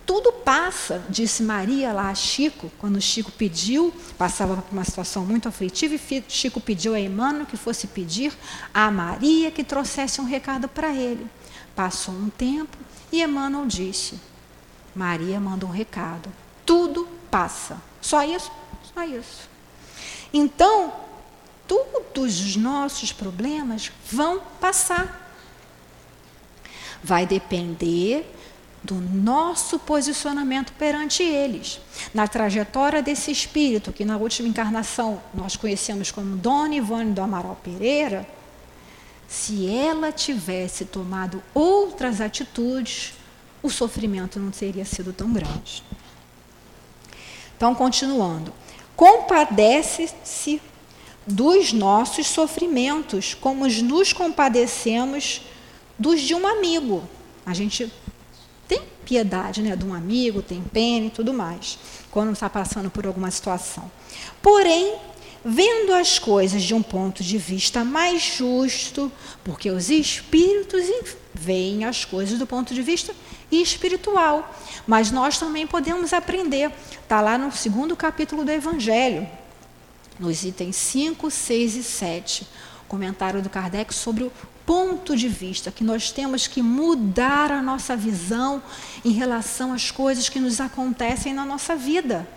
Tudo passa, disse Maria lá a Chico, quando Chico pediu, passava por uma situação muito aflitiva, e Chico pediu a Emmanuel que fosse pedir a Maria que trouxesse um recado para ele. Passou um tempo e Emmanuel disse: Maria manda um recado. Tudo passa. Só isso? Só isso. Então, todos os nossos problemas vão passar. Vai depender do nosso posicionamento perante eles. Na trajetória desse espírito, que na última encarnação nós conhecemos como Dona Ivone do Amaral Pereira, se ela tivesse tomado outras atitudes, o sofrimento não teria sido tão grande. Então, continuando. Compadece-se dos nossos sofrimentos, como nos compadecemos dos de um amigo. A gente piedade né, de um amigo, tem pena e tudo mais, quando está passando por alguma situação. Porém, vendo as coisas de um ponto de vista mais justo, porque os espíritos veem as coisas do ponto de vista espiritual. Mas nós também podemos aprender. Está lá no segundo capítulo do Evangelho, nos itens 5, 6 e 7. Comentário do Kardec sobre ponto de vista, que nós temos que mudar a nossa visão em relação às coisas que nos acontecem na nossa vida.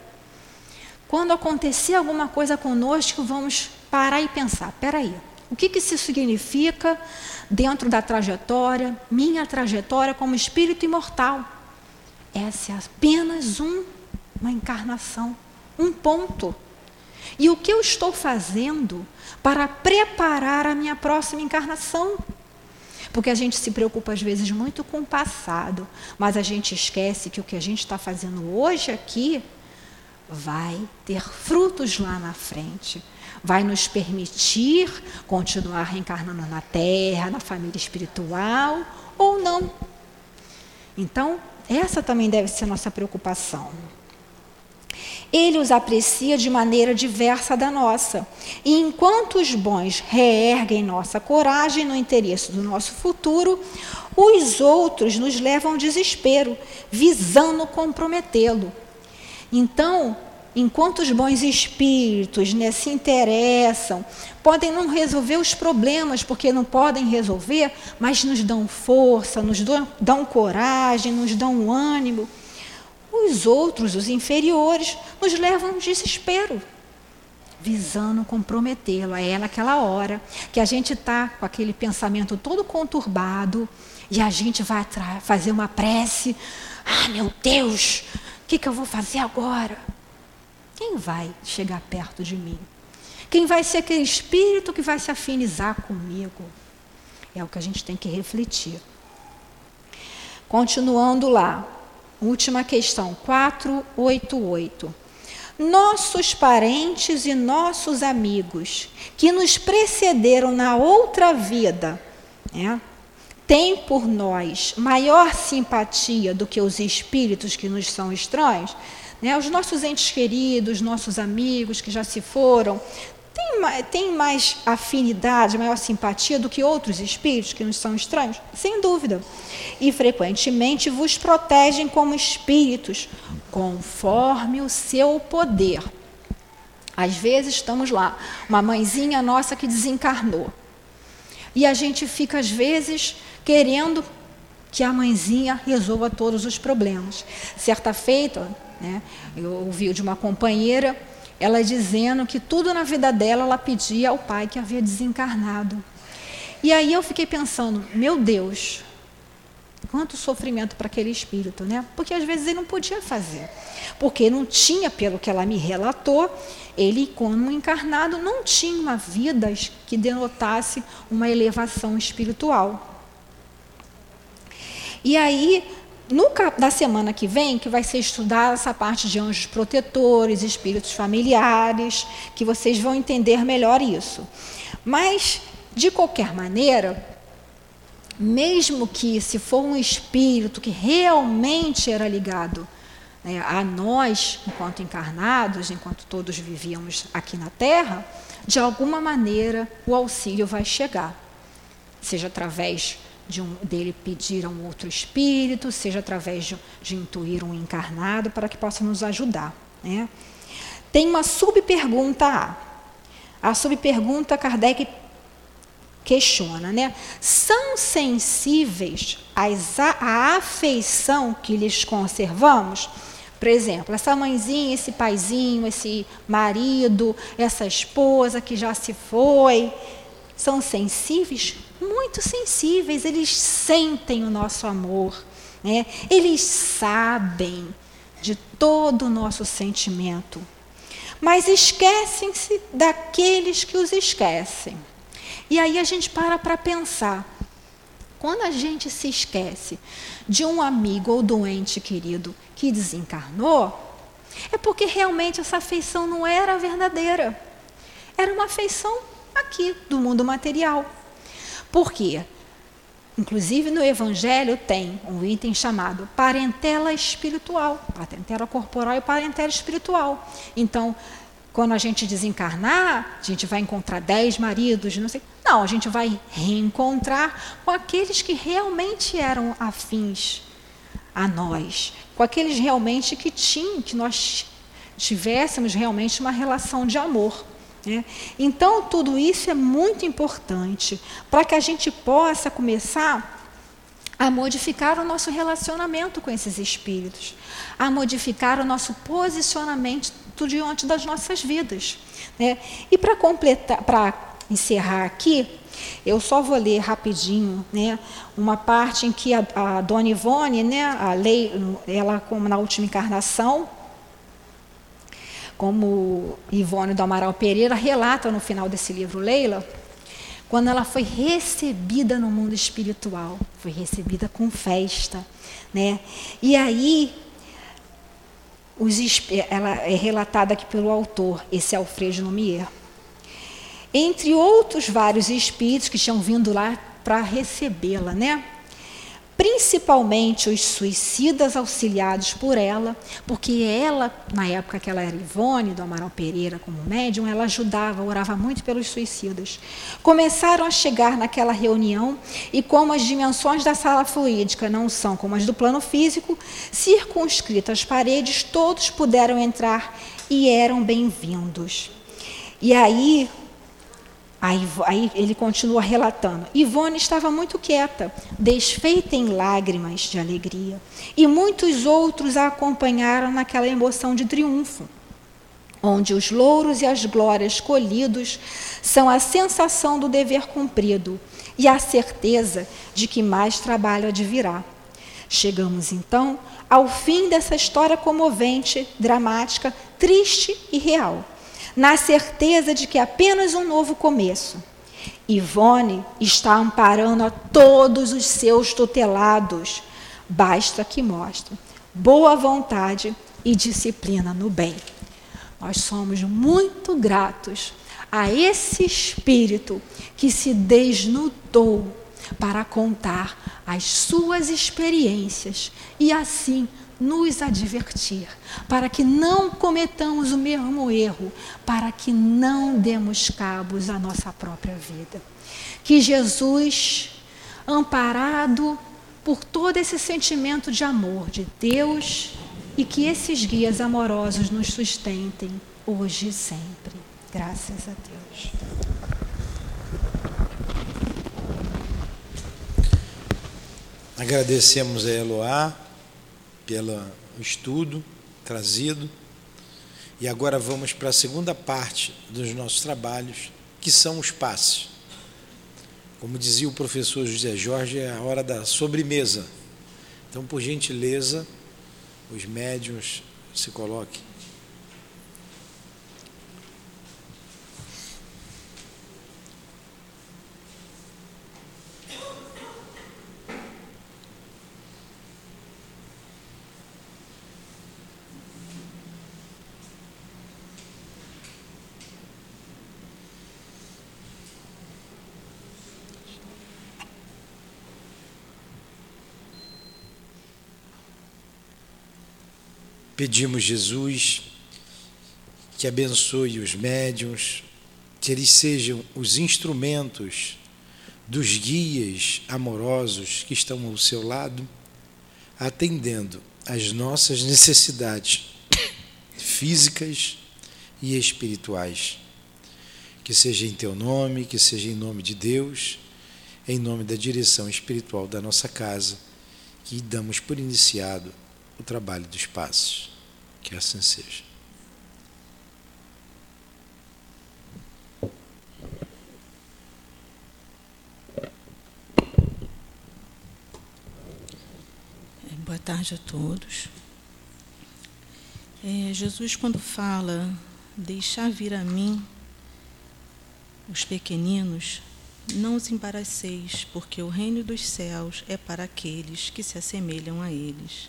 Quando acontecer alguma coisa conosco, vamos parar e pensar: peraí, o que, que isso significa dentro da trajetória, minha trajetória como espírito imortal? Essa é apenas um, uma encarnação, um ponto. E o que eu estou fazendo para preparar a minha próxima encarnação? Porque a gente se preocupa às vezes muito com o passado, mas a gente esquece que o que a gente está fazendo hoje aqui vai ter frutos lá na frente. Vai nos permitir continuar reencarnando na Terra, na família espiritual ou não. Então, essa também deve ser nossa preocupação. Ele os aprecia de maneira diversa da nossa. E enquanto os bons reerguem nossa coragem no interesse do nosso futuro, os outros nos levam ao desespero, visando comprometê-lo. Então, enquanto os bons espíritos né, se interessam, podem não resolver os problemas, porque não podem resolver, mas nos dão força, nos dão, dão coragem, nos dão ânimo. Os outros, os inferiores, nos levam ao desespero, visando comprometê-lo. É naquela hora que a gente está com aquele pensamento todo conturbado e a gente vai fazer uma prece. Ah, meu Deus, o que, que eu vou fazer agora? Quem vai chegar perto de mim? Quem vai ser aquele espírito que vai se afinizar comigo? É o que a gente tem que refletir. Continuando lá, Última questão, 488. Nossos parentes e nossos amigos que nos precederam na outra vida, né, têm por nós maior simpatia do que os espíritos que nos são estranhos? Né, os nossos entes queridos, nossos amigos que já se foram, tem, tem mais afinidade, maior simpatia do que outros espíritos que nos são estranhos? Sem dúvida. E frequentemente vos protegem como espíritos, conforme o seu poder. Às vezes estamos lá, uma mãezinha nossa que desencarnou. E a gente fica, às vezes, querendo que a mãezinha resolva todos os problemas. Certa feita, né, eu ouvi de uma companheira ela dizendo que tudo na vida dela ela pedia ao pai que havia desencarnado. E aí eu fiquei pensando, meu Deus, quanto sofrimento para aquele espírito, né? Porque às vezes ele não podia fazer. Porque não tinha, pelo que ela me relatou, ele, como encarnado, não tinha uma vida que denotasse uma elevação espiritual. E aí no, na semana que vem, que vai ser estudada essa parte de anjos protetores, espíritos familiares, que vocês vão entender melhor isso. Mas, de qualquer maneira, mesmo que se for um espírito que realmente era ligado né, a nós, enquanto encarnados, enquanto todos vivíamos aqui na Terra, de alguma maneira o auxílio vai chegar, seja através de um, dele pedir a um outro espírito, seja através de, de intuir um encarnado, para que possa nos ajudar. Né? Tem uma subpergunta A. A subpergunta Kardec questiona, né? São sensíveis às, à afeição que lhes conservamos? Por exemplo, essa mãezinha, esse paizinho, esse marido, essa esposa que já se foi, são sensíveis? Muito sensíveis, eles sentem o nosso amor, né? eles sabem de todo o nosso sentimento, mas esquecem-se daqueles que os esquecem. E aí a gente para para pensar. Quando a gente se esquece de um amigo ou doente querido que desencarnou, é porque realmente essa afeição não era verdadeira. Era uma afeição aqui do mundo material. Por quê? Inclusive no Evangelho tem um item chamado parentela espiritual, parentela corporal e parentela espiritual. Então, quando a gente desencarnar, a gente vai encontrar dez maridos, não sei. Não, a gente vai reencontrar com aqueles que realmente eram afins a nós, com aqueles realmente que tinham, que nós tivéssemos realmente uma relação de amor. Né? Então, tudo isso é muito importante para que a gente possa começar a modificar o nosso relacionamento com esses espíritos, a modificar o nosso posicionamento diante das nossas vidas. Né? E para completar, para encerrar aqui, eu só vou ler rapidinho, né, uma parte em que a, a Dona Ivone, né, a lei, ela como na última encarnação, como Ivone do Amaral Pereira relata no final desse livro, Leila, quando ela foi recebida no mundo espiritual, foi recebida com festa, né? E aí os, ela é relatada aqui pelo autor, esse Alfredo Lumière. Entre outros vários espíritos que tinham vindo lá para recebê-la, né? Principalmente os suicidas auxiliados por ela, porque ela, na época que ela era Ivone, do Amaral Pereira, como médium, ela ajudava, orava muito pelos suicidas. Começaram a chegar naquela reunião e, como as dimensões da sala fluídica não são como as do plano físico, circunscritas as paredes, todos puderam entrar e eram bem-vindos. E aí Aí, aí, ele continua relatando. Ivone estava muito quieta, desfeita em lágrimas de alegria. E muitos outros a acompanharam naquela emoção de triunfo, onde os louros e as glórias colhidos são a sensação do dever cumprido e a certeza de que mais trabalho advirá. Chegamos então ao fim dessa história comovente, dramática, triste e real na certeza de que é apenas um novo começo. Ivone está amparando a todos os seus tutelados. Basta que mostre boa vontade e disciplina no bem. Nós somos muito gratos a esse espírito que se desnudou para contar as suas experiências e assim nos advertir, para que não cometamos o mesmo erro, para que não demos cabos à nossa própria vida. Que Jesus, amparado por todo esse sentimento de amor de Deus, e que esses guias amorosos nos sustentem hoje e sempre. Graças a Deus. Agradecemos a Eloá pelo estudo trazido. E agora vamos para a segunda parte dos nossos trabalhos, que são os passos. Como dizia o professor José Jorge, é a hora da sobremesa. Então, por gentileza, os médiums se coloquem. Pedimos, Jesus, que abençoe os médiuns, que eles sejam os instrumentos dos guias amorosos que estão ao seu lado, atendendo às nossas necessidades físicas e espirituais. Que seja em teu nome, que seja em nome de Deus, em nome da direção espiritual da nossa casa, que damos por iniciado o trabalho dos passos. Que assim seja. É, boa tarde a todos. É, Jesus, quando fala deixar vir a mim os pequeninos, não os embaraceis, porque o reino dos céus é para aqueles que se assemelham a eles.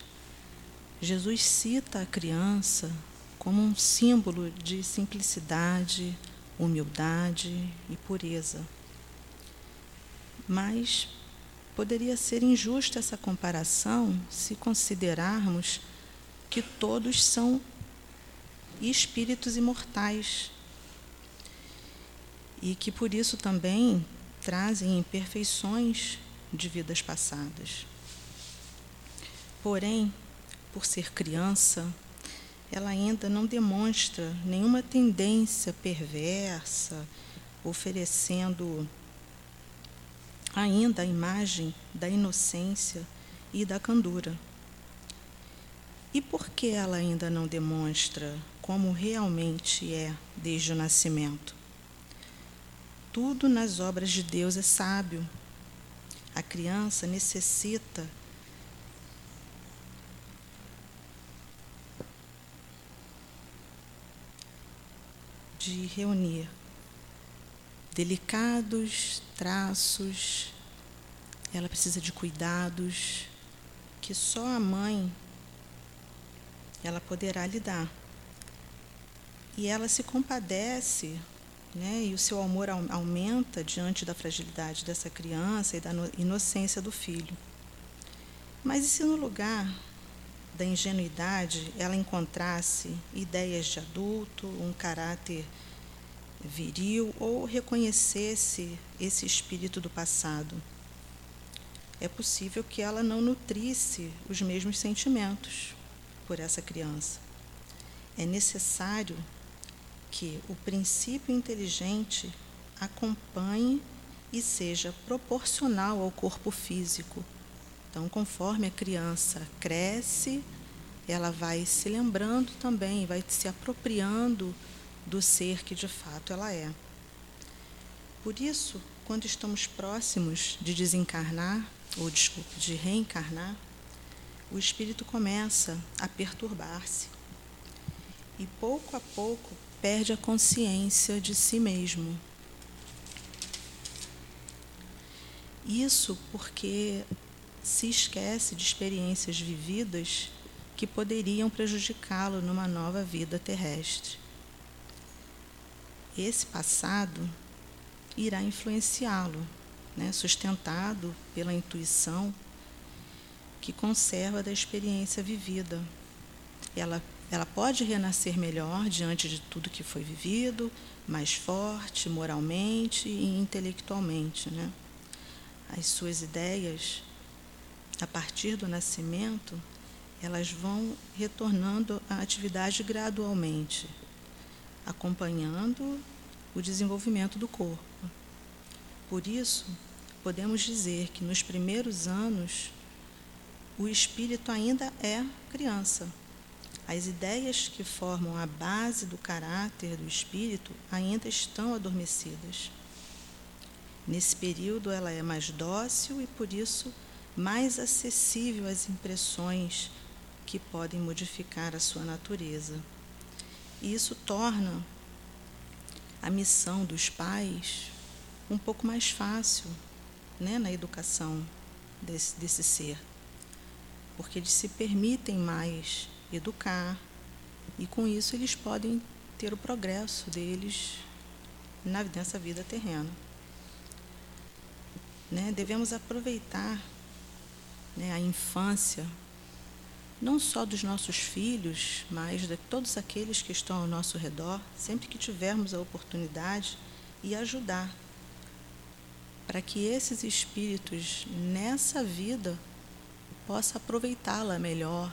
Jesus cita a criança como um símbolo de simplicidade, humildade e pureza. Mas poderia ser injusta essa comparação se considerarmos que todos são espíritos imortais e que por isso também trazem imperfeições de vidas passadas. Porém, por ser criança, ela ainda não demonstra nenhuma tendência perversa, oferecendo ainda a imagem da inocência e da candura. E por que ela ainda não demonstra como realmente é desde o nascimento? Tudo nas obras de Deus é sábio. A criança necessita de reunir delicados traços, ela precisa de cuidados que só a mãe ela poderá lhe dar. E ela se compadece, né, e o seu amor aumenta diante da fragilidade dessa criança e da inocência do filho. Mas e se no lugar da ingenuidade ela encontrasse ideias de adulto, um caráter viril ou reconhecesse esse espírito do passado. É possível que ela não nutrisse os mesmos sentimentos por essa criança. É necessário que o princípio inteligente acompanhe e seja proporcional ao corpo físico. Então, conforme a criança cresce, ela vai se lembrando também, vai se apropriando do ser que de fato ela é. Por isso, quando estamos próximos de desencarnar, ou desculpe, de reencarnar, o espírito começa a perturbar-se e pouco a pouco perde a consciência de si mesmo. Isso porque se esquece de experiências vividas que poderiam prejudicá-lo numa nova vida terrestre esse passado irá influenciá-lo, né, sustentado pela intuição que conserva da experiência vivida. Ela, ela pode renascer melhor diante de tudo que foi vivido, mais forte moralmente e intelectualmente. Né? As suas ideias, a partir do nascimento, elas vão retornando à atividade gradualmente acompanhando o desenvolvimento do corpo. Por isso, podemos dizer que nos primeiros anos o espírito ainda é criança. As ideias que formam a base do caráter do espírito ainda estão adormecidas. Nesse período, ela é mais dócil e, por isso, mais acessível às impressões que podem modificar a sua natureza. E isso torna a missão dos pais um pouco mais fácil né, na educação desse, desse ser. Porque eles se permitem mais educar e com isso eles podem ter o progresso deles na, nessa vida terrena. Né? Devemos aproveitar né, a infância não só dos nossos filhos, mas de todos aqueles que estão ao nosso redor, sempre que tivermos a oportunidade, e ajudar para que esses espíritos nessa vida possa aproveitá-la melhor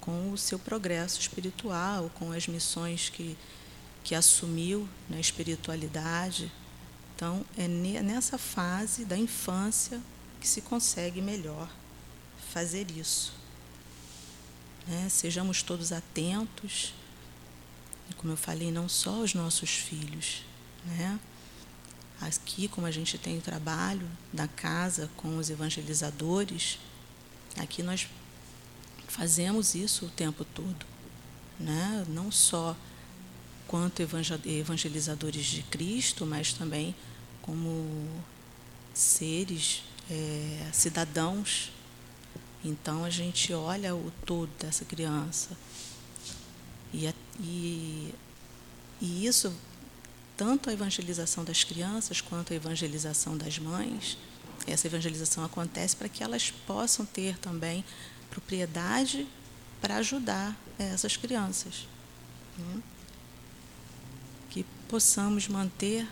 com o seu progresso espiritual, com as missões que, que assumiu na espiritualidade. Então, é nessa fase da infância que se consegue melhor fazer isso. Né? Sejamos todos atentos, como eu falei, não só os nossos filhos. Né? Aqui, como a gente tem o trabalho da casa com os evangelizadores, aqui nós fazemos isso o tempo todo. Né? Não só quanto evangelizadores de Cristo, mas também como seres, é, cidadãos. Então a gente olha o todo dessa criança. E, e, e isso, tanto a evangelização das crianças quanto a evangelização das mães, essa evangelização acontece para que elas possam ter também propriedade para ajudar essas crianças. Né? Que possamos manter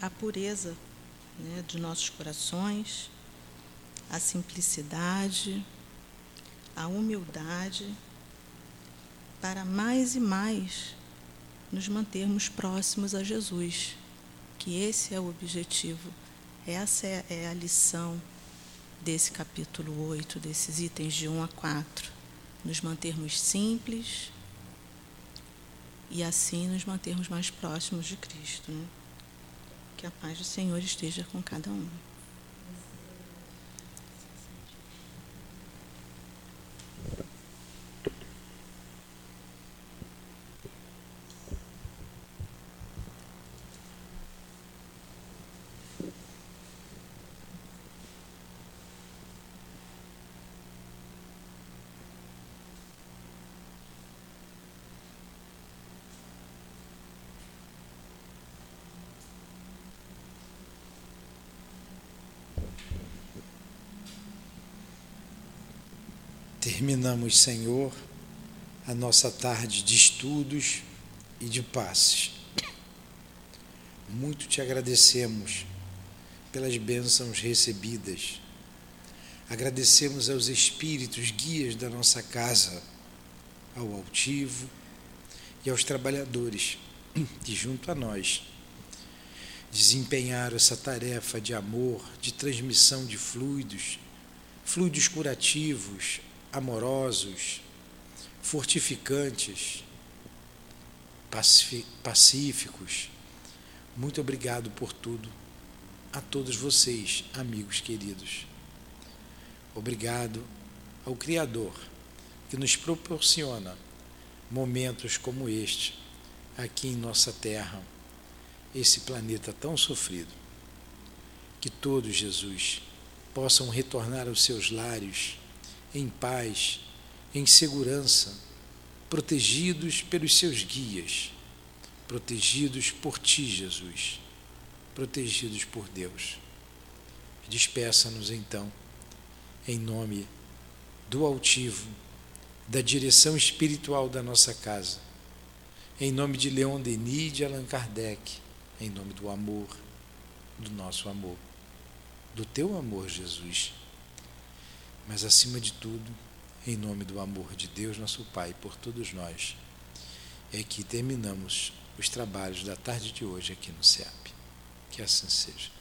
a pureza né, de nossos corações, a simplicidade, a humildade, para mais e mais nos mantermos próximos a Jesus, que esse é o objetivo, essa é, é a lição desse capítulo 8, desses itens de 1 a 4. Nos mantermos simples e assim nos mantermos mais próximos de Cristo. Né? Que a paz do Senhor esteja com cada um. Terminamos, Senhor, a nossa tarde de estudos e de passes. Muito te agradecemos pelas bênçãos recebidas. Agradecemos aos espíritos guias da nossa casa, ao altivo e aos trabalhadores que, junto a nós, desempenharam essa tarefa de amor, de transmissão de fluidos, fluidos curativos, amorosos, fortificantes, pacíficos. Muito obrigado por tudo a todos vocês, amigos queridos. Obrigado ao Criador que nos proporciona momentos como este aqui em nossa terra, esse planeta tão sofrido. Que todos, Jesus, possam retornar aos seus lares em paz, em segurança, protegidos pelos seus guias, protegidos por ti, Jesus, protegidos por Deus. Despeça-nos então, em nome do altivo, da direção espiritual da nossa casa, em nome de Leon Denis e de Allan Kardec, em nome do amor, do nosso amor, do teu amor, Jesus mas acima de tudo, em nome do amor de Deus, nosso Pai, por todos nós, é que terminamos os trabalhos da tarde de hoje aqui no CEAP. Que assim seja.